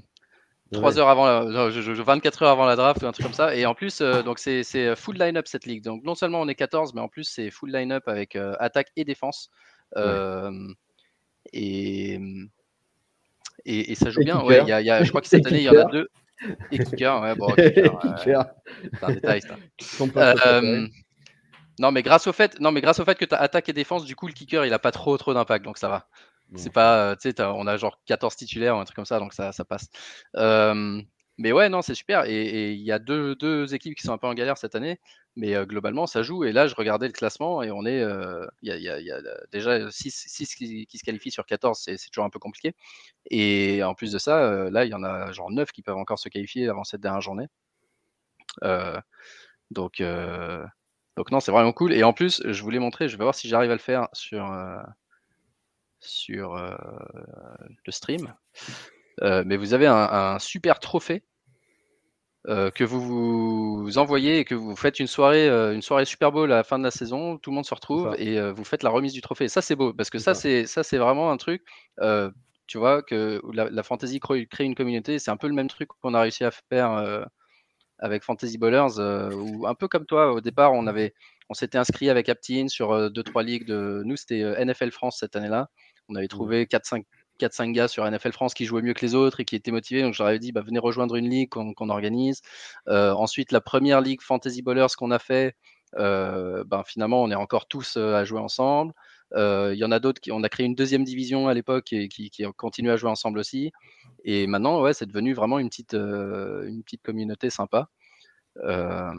3 heures avant, la, je, 24 heures avant la draft, un truc comme ça. Et en plus, euh, donc c'est full line-up cette ligue. Donc non seulement on est 14, mais en plus c'est full line-up avec euh, attaque et défense. Et, et, ça joue bien. Ouais, y a, y a, je crois que cette année il y en a deux. Et kicker, ouais, bon, kicker, c'est un détail ça. Non, mais grâce au fait, non, mais grâce au fait que tu as attaque et défense, du coup, le kicker, il a pas trop trop d'impact, donc ça va. C'est pas, euh, tu sais, on a genre 14 titulaires ou un truc comme ça, donc ça, ça passe. mais ouais, non, c'est super. Et il y a deux, deux, équipes qui sont un peu en galère cette année, mais euh, globalement, ça joue. Et là, je regardais le classement et on est, euh, il y, a, y, a, déjà 6, qui, qui, se qualifient sur 14, c'est toujours un peu compliqué. Et en plus de ça, là, il y en a genre 9 qui peuvent encore se qualifier avant cette dernière journée. donc, donc non, c'est vraiment cool. Et en plus, je voulais montrer, je vais voir si j'arrive à le faire sur, euh, sur euh, le stream. Euh, mais vous avez un, super trophée que vous vous envoyez et que vous faites une soirée, une soirée Super Bowl à la fin de la saison, tout le monde se retrouve et vous faites la remise du trophée. ça c'est beau parce que ça c'est ça c'est vraiment un truc, tu vois que la, la fantasy crée, une communauté. C'est un peu le même truc qu'on a réussi à faire avec Fantasy Ballers, euh, où un peu comme toi, au départ, on avait, on s'était inscrit avec Aptin sur euh, deux trois ligues de, nous c'était euh, NFL France cette année-là. On avait trouvé 4-5 4-5 gars sur NFL France qui jouaient mieux que les autres et qui étaient motivés. Donc, je leur avais dit, bah, venez rejoindre une ligue qu'on organise. ensuite, la première ligue Fantasy Ballers qu'on a fait, ben, finalement, on est encore tous à jouer ensemble. Il y en a d'autres qui, on a créé une deuxième division à l'époque et qui, qui continuent à jouer ensemble aussi. Et maintenant, ouais, c'est devenu vraiment une petite, euh, une petite communauté sympa. Euh,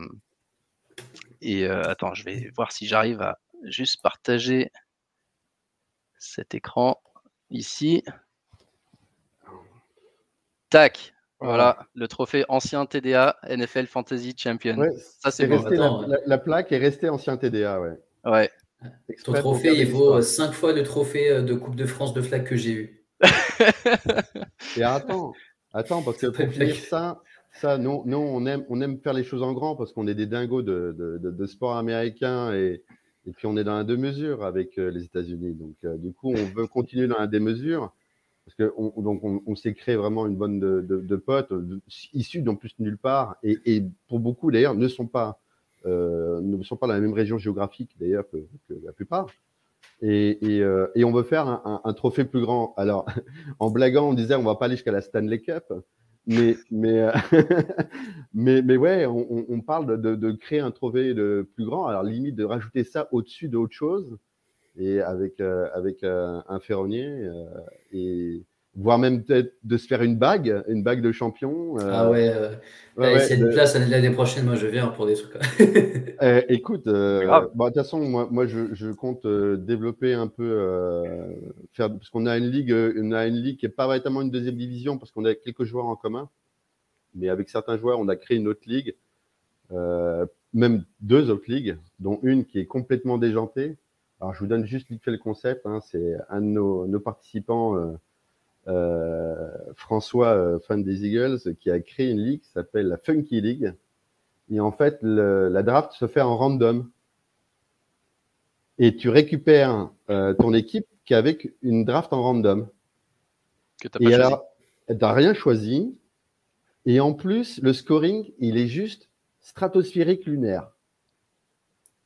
et euh, attends, je vais voir si j'arrive à juste partager cet écran ici. Tac, voilà, le trophée ancien TDA NFL Fantasy Champion. ça c'est La, plaque est restée ancien TDA, ouais. Ouais. Ton trophée, il vaut 5 fois le trophée de Coupe de France de flag que j'ai eu. Et attends, attends, parce que pour dire ça, ça, nous, nous, on, aime, on aime faire les choses en grand parce qu'on est des dingos de, de, de, sport américain et, et, puis on est dans un deux-mesures avec euh, les États-Unis. Donc, euh, du coup, on veut continuer dans un deux-mesures parce qu'on on, on s'est créé vraiment une bonne de, de potes issus d'en plus nulle part et, et pour beaucoup d'ailleurs ne sont pas euh, ne sont pas dans la même région géographique d'ailleurs que, la plupart. Et, euh, et, on veut faire un, trophée plus grand. Alors, en blaguant, on disait on va pas aller jusqu'à la Stanley Cup, mais mais euh, mais, mais, ouais, on, parle de, de, créer un trophée de plus grand. Alors limite de rajouter ça au-dessus d'autre chose et avec euh, avec un ferronnier et voire même peut-être de se faire une bague, une bague de champion. Euh, ah ouais, euh, ouais, ouais une place l'année prochaine, moi je viens pour des trucs. Eh, écoute, euh, bah, de toute façon, moi, moi je, je compte développer un peu, faire, parce qu'on a une ligue, on a une ligue qui n'est pas véritablement une deuxième division, parce qu'on a quelques joueurs en commun, mais avec certains joueurs, on a créé une autre ligue même deux autres ligues, dont une qui est complètement déjantée. Alors, je vous donne juste vite fait le concept. Hein. c'est un de nos, participants, euh, euh, François, euh, fan des Eagles, qui a créé une ligue qui s'appelle la Funky League. Et en fait, la draft se fait en random. Et tu récupères ton équipe qu'avec une draft en random. Que tu n'as pas tu n'as rien choisi. Et en plus, le scoring, il est juste stratosphérique lunaire.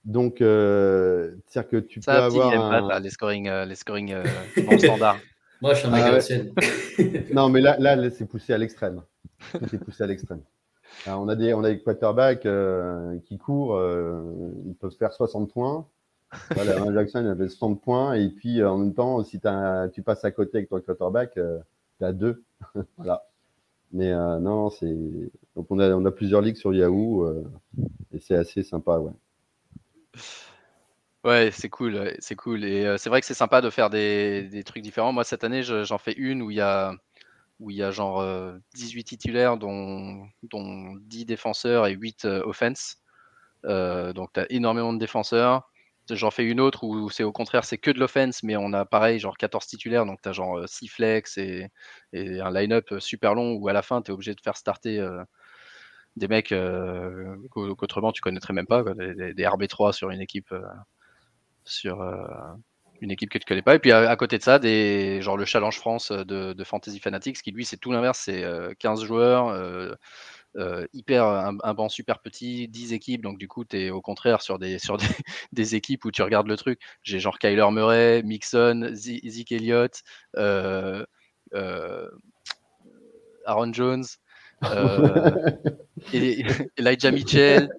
Donc, euh, c'est-à-dire que tu peux avoir. Un... les scoring, euh, les scoring euh, en standard. Moi, je suis un mec ah Non, mais là, là c'est poussé à l'extrême. C'est poussé à l'extrême. on a des, on a des quarterbacks qui courent, ils peuvent faire 60 points. Voilà, Jackson il avait 60 points et puis en même temps, si tu passes à côté avec ton quarterback, tu as deux. voilà. Mais euh, non, c'est. Donc on a, on a plusieurs ligues sur Yahoo euh, et c'est assez sympa, ouais. Ouais, c'est cool, c'est cool. Et euh, c'est vrai que c'est sympa de faire des, des, trucs différents. Moi, cette année, j'en fais une où il y a, où il y a genre 18 titulaires, dont, dont 10 défenseurs et 8 offense. donc, tu as énormément de défenseurs. J'en fais une autre où c'est au contraire, c'est que de l'offense, mais on a pareil, genre 14 titulaires, donc tu as genre 6 flex et, un line-up super long où à la fin, tu es obligé de faire starter des mecs qu'autrement tu connaîtrais même pas, des, RB3 sur une équipe, sur une équipe que tu connais pas. Et puis à, côté de ça, des, genre le Challenge France de, de Fantasy Fanatics, qui lui, c'est tout l'inverse, c'est 15 joueurs euh, hyper un, banc super petit, 10 équipes, donc du coup, tu es au contraire sur des, sur des, équipes où tu regardes le truc. J'ai genre Kyler Murray, Mixon, Zeke Elliott, euh, euh, Aaron Jones, et, Elijah Mitchell.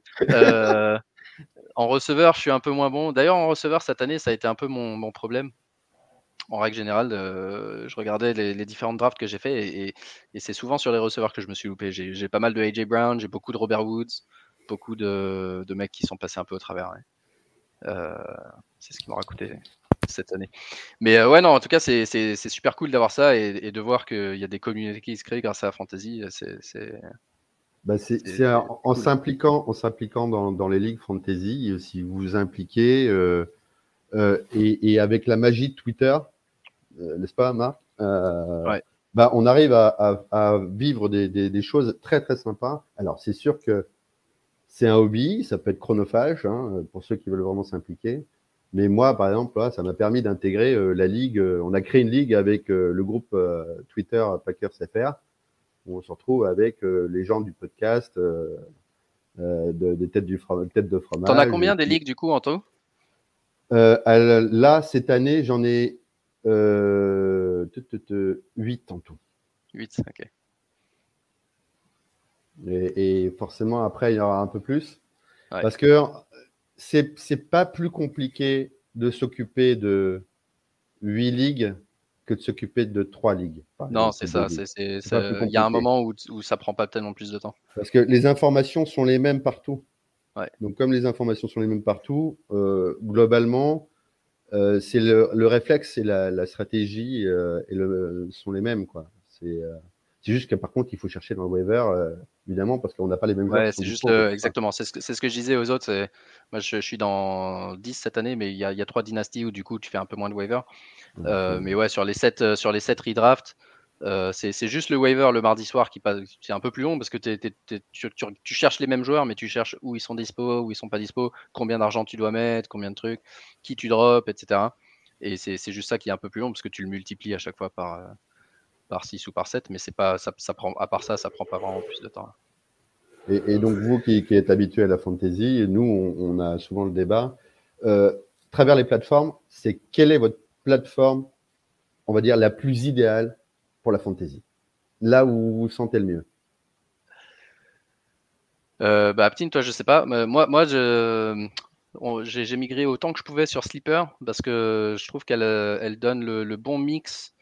En receveur, je suis un peu moins bon. D'ailleurs, en receveur, cette année, ça a été un peu mon, mon problème en règle générale, euh, je regardais les, différentes drafts que j'ai fait et, c'est souvent sur les receveurs que je me suis loupé. J'ai pas mal de AJ Brown, j'ai beaucoup de Robert Woods, beaucoup de, mecs qui sont passés un peu au travers. Euh, c'est ce qui m'aura coûté cette année. Mais euh, ouais, non, en tout cas, c'est super cool d'avoir ça et, de voir qu'il y a des communautés qui se créent grâce à la fantasy. C'est. Bah en s'impliquant en s'impliquant dans, les ligues fantasy, si vous vous impliquez et, et, avec la magie de Twitter, euh, n'est-ce pas, Marc euh, bah, on arrive à, vivre des, choses très très sympas. Alors c'est sûr que c'est un hobby, ça peut être chronophage hein, pour ceux qui veulent vraiment s'impliquer. Mais moi, par exemple, ça m'a permis d'intégrer euh, la ligue. on a créé une ligue avec le groupe Twitter Packers FR, où on se retrouve avec les gens du podcast, des têtes, du tête de fromage. T'en as combien des ligues du coup, Anto? Là, cette année, j'en ai 8 euh, en tout. 8, ok. Et, forcément, après, il y aura un peu plus. Parce que c'est pas plus compliqué de s'occuper de 8 ligues que de s'occuper de 3 ligues. Non, c'est ça. Il y a un moment où, où ça prend pas tellement plus de temps. Parce que les informations sont les mêmes partout. Donc, comme les informations sont les mêmes partout, euh, globalement, euh, c'est le, réflexe et la, stratégie euh, et le, sont les mêmes. quoi. C'est euh, juste que par contre, il faut chercher dans le waiver, évidemment, parce qu'on n'a pas les mêmes ouais, c'est juste exactement. C'est ce, que, ce que je disais aux autres. Moi, je, suis dans 10 cette année, mais il y a, il y a 3 dynasties où du coup, tu fais un peu moins de waiver. mais ouais, sur les 7, sur les 7 redrafts, euh, c'est juste le waiver le mardi soir qui passe. C'est un peu plus long parce que tu, cherches les mêmes joueurs, mais tu cherches où ils sont dispo, où ils sont pas dispo, combien d'argent tu dois mettre, combien de trucs, qui tu drops, etc. Et c'est juste ça qui est un peu plus long parce que tu le multiplies à chaque fois par, euh, par 6 ou par 7, mais c'est pas, ça, prend, à part ça, ça prend pas vraiment plus de temps. Et, donc, vous qui, êtes habitué à la fantasy, nous, on, a souvent le débat. Euh, travers les plateformes, c'est quelle est votre plateforme, on va dire, la plus idéale pour la fantasy? Là où vous vous sentez le mieux? Euh, bah, toi, je sais pas. Moi, moi j'ai migré autant que je pouvais sur Sleeper parce que je trouve qu'elle euh, elle donne le, bon mix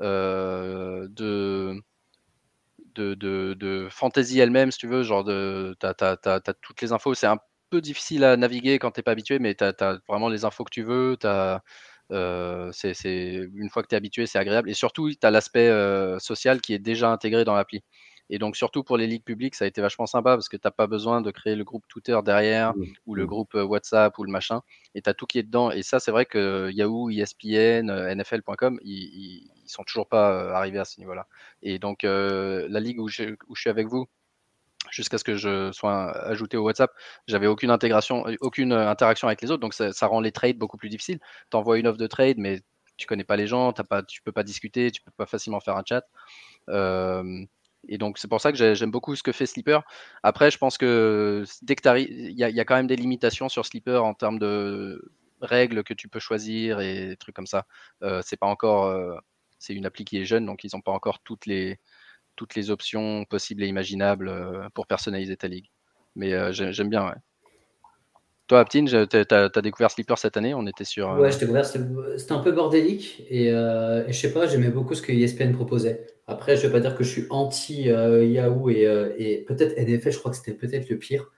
euh, de, de, de, fantasy elle-même, si tu veux. Genre, tu as, toutes les infos. C'est un peu difficile à naviguer quand tu n'es pas habitué, mais tu as, vraiment les infos que tu veux. Euh, une fois que tu es habitué, c'est agréable. Et surtout, tu as l'aspect euh, social qui est déjà intégré dans l'appli. Et donc, surtout pour les ligues publiques, ça a été vachement sympa parce que tu n'as pas besoin de créer le groupe Twitter derrière mmh. ou le mmh. groupe euh, WhatsApp ou le machin. Et tu as tout qui est dedans. Et ça, c'est vrai que Yahoo, ESPN, NFL.com, ils, ils sont toujours pas arrivés à ce niveau-là. Et donc, la ligue où je, où je suis avec vous, jusqu'à ce que je sois ajouté au WhatsApp, j'avais aucune intégration, aucune interaction avec les autres, donc ça, rend les trades beaucoup plus difficiles. Tu envoies une offre de trade, mais tu connais pas les gens, as pas, tu peux pas discuter, tu peux pas facilement faire un chat. Et donc c'est pour ça que j'aime beaucoup ce que fait Sleeper. Après, je pense que dès que il y, a quand même des limitations sur Sleeper en termes de règles que tu peux choisir et des trucs comme ça. Euh, c'est pas encore, c'est une appli qui est jeune, donc ils n'ont pas encore toutes les toutes les options possibles et imaginables euh, pour personnaliser ta ligue. Mais euh, j'aime bien, Toi, Aptine, tu as, découvert Sleeper cette année On était sur. Euh, ouais, j'ai découvert. C'était un peu bordélique. Et, je sais pas, j'aimais beaucoup ce que ESPN proposait. Après, je vais pas dire que je suis anti-Yahoo et, peut-être NFL, je crois que c'était peut-être le pire.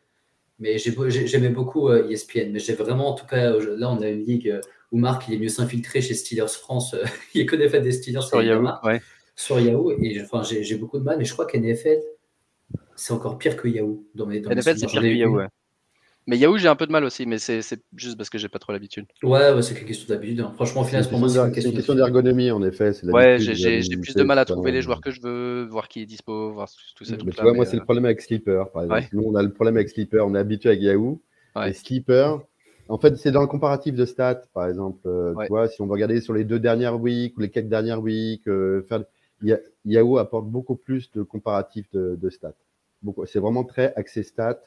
Mais j'aimais beaucoup ESPN. Mais j'ai vraiment, en tout cas, là, on a une ligue où Marc, il est mieux s'infiltrer chez Steelers France. il connaît fait des Steelers sur Yahoo. Ouais sur Yahoo et enfin, j'ai beaucoup de mal, mais je crois qu'NFL, c'est encore pire que Yahoo. Dans mes, dans NFL, c'est pire que Yahoo, Mais Yahoo, j'ai un peu de mal aussi, mais c'est juste parce que j'ai pas trop l'habitude. Ouais, c'est une question d'habitude. Hein. Franchement, au final, pour moi, c'est une question d'ergonomie, en effet. Ouais, j'ai plus de mal à trouver les joueurs que je veux, voir qui est dispo, voir tout ça. Mais tu vois, moi, c'est le euh, problème avec Sleeper, par exemple. Nous, on a le problème avec Sleeper, on est habitué avec Yahoo. Et Sleeper, en fait, c'est dans le comparatif de stats, par exemple. Euh, tu vois, si on va regarder sur les deux dernières weeks ou les quatre dernières weeks, euh, faire Yahoo apporte beaucoup plus de comparatifs de, stats. C'est vraiment très axé stats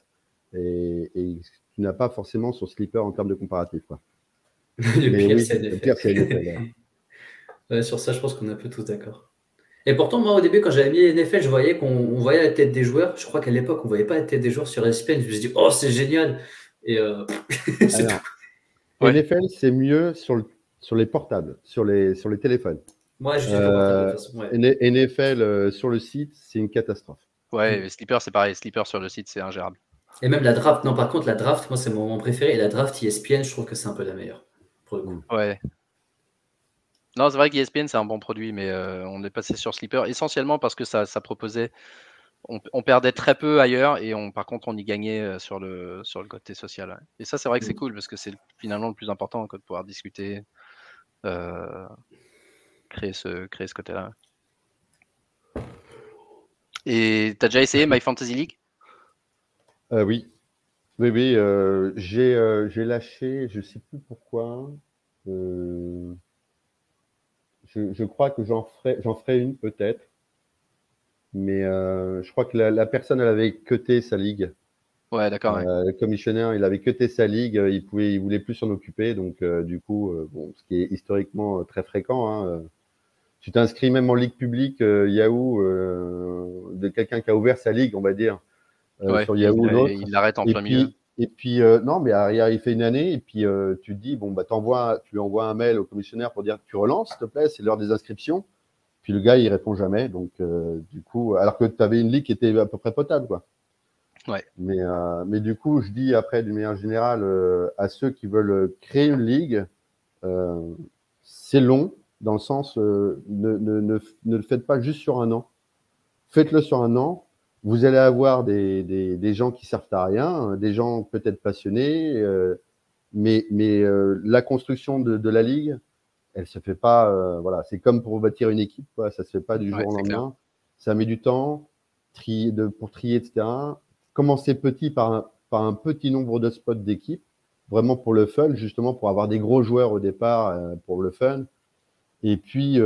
et, tu n'as pas forcément sur Sleeper en termes de comparatifs. Quoi. le pire, c'est sur ça, je pense qu'on est un peu tous d'accord. Et pourtant, moi, au début, quand j'avais mis NFL, je voyais qu'on voyait la tête des joueurs. Je crois qu'à l'époque, on ne voyait pas la tête des joueurs sur ESPN. Je me suis dit, oh, c'est génial. Et euh... NFL, c'est mieux sur, le, sur les portables, sur les, sur les téléphones. Moi, je euh, NFL euh, sur le site, c'est une catastrophe. Ouais, Sleeper, c'est pareil. Sleeper sur le site, c'est ingérable. Et même la draft, non, par contre, la draft, moi, c'est mon moment préféré. Et la draft ESPN, je trouve que c'est un peu la meilleure, pour le coup. Ouais. Non, c'est vrai qu'ESPN, c'est un bon produit, mais euh, on est passé sur Sleeper essentiellement parce que ça, ça proposait. On, perdait très peu ailleurs et on, par contre, on y gagnait sur le, sur le côté social. Et ça, c'est vrai que c'est mm. cool parce que c'est finalement le plus important que de pouvoir discuter créer ce, créer ce côté-là. Et tu as déjà essayé My Fantasy League? Euh, Oui. Oui, oui. Euh, euh, j'ai lâché, je ne sais plus pourquoi. Je, je, crois que j'en ferai, ferai une peut-être. Mais je crois que la, personne, elle avait cuté sa ligue. Ouais, d'accord. Le commissionnaire, il avait cuté sa ligue, il pouvait, il voulait plus s'en occuper, donc du coup, bon, ce qui est historiquement très fréquent. Hein, tu t'inscris même en ligue publique euh, Yahoo euh, de quelqu'un qui a ouvert sa ligue, on va dire, euh, sur Yahoo il, il l'arrête en plein milieu. Et puis, non, mais il fait une année, et puis tu te dis, bon, bah, tu lui envoies un mail au commissionnaire pour dire, tu relances, s'il te plaît, c'est l'heure des inscriptions. Puis le gars, il répond jamais. Donc, du coup, alors que tu avais une ligue qui était à peu près potable, quoi. Ouais. Mais, mais du coup, je dis après, d'une manière générale, à ceux qui veulent créer une ligue, c'est long, dans le sens, euh, ne, ne, ne, ne, le faites pas juste sur un an. Faites-le sur un an. Vous allez avoir des, des, des, gens qui servent à rien, des gens peut-être passionnés, euh, mais, mais euh, la construction de, de, la ligue, elle se fait pas. voilà, c'est comme pour bâtir une équipe, quoi. Ça se fait pas du jour au lendemain. Ça met du temps, trier de, pour trier, etc. Commencez petit par un, par un petit nombre de spots d'équipe, vraiment pour le fun, justement pour avoir des gros joueurs au départ, pour le fun et puis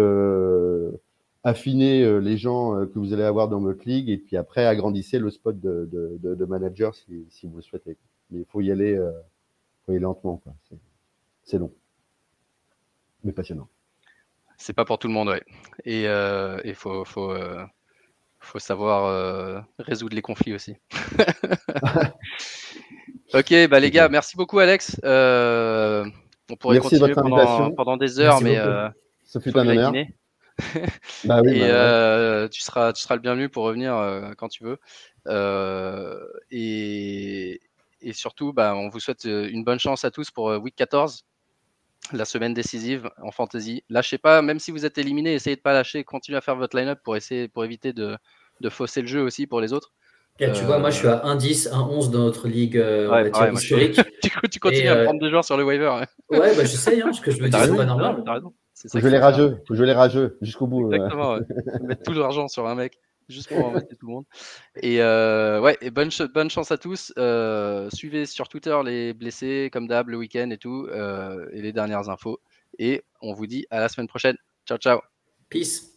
euh, affiner euh, les gens euh, que vous allez avoir dans votre ligue, et puis après agrandissez le spot de, de, de, manager si, si, vous le souhaitez. Mais il faut y aller, faut y aller lentement. C'est long, mais passionnant. C'est pas pour tout le monde, ouais. Et il faut, faut, faut savoir résoudre les conflits aussi. ok, bah les gars, merci beaucoup Alex. on pourrait continuer pendant, pendant, des heures, mais ça fut un honneur. Bah oui, et bah euh, tu, seras, tu seras le bienvenu pour revenir euh, quand tu veux. Euh, et, et, surtout, bah, on vous souhaite une bonne chance à tous pour Week 14, la semaine décisive en fantasy. Lâchez pas, même si vous êtes éliminé, essayez de pas lâcher, continuez à faire votre line-up pour essayer, pour éviter de, de fausser le jeu aussi pour les autres. tu vois, moi je suis à 1-10, 1-11 dans notre ligue historique. tu, continues à prendre des joueurs sur le waiver. Ouais, bah, je sais, hein, ce que je veux dire, c'est pas normal. Faut jouer les rageux, faut jouer les rageux jusqu'au bout. Exactement, mettre tout l'argent sur un mec juste pour embêter tout le monde. Et euh, ouais, et bonne, bonne chance à tous. Euh, suivez sur Twitter les blessés, comme d'hab, le week-end et tout, euh, et les dernières infos. Et on vous dit à la semaine prochaine. Ciao, ciao. Peace.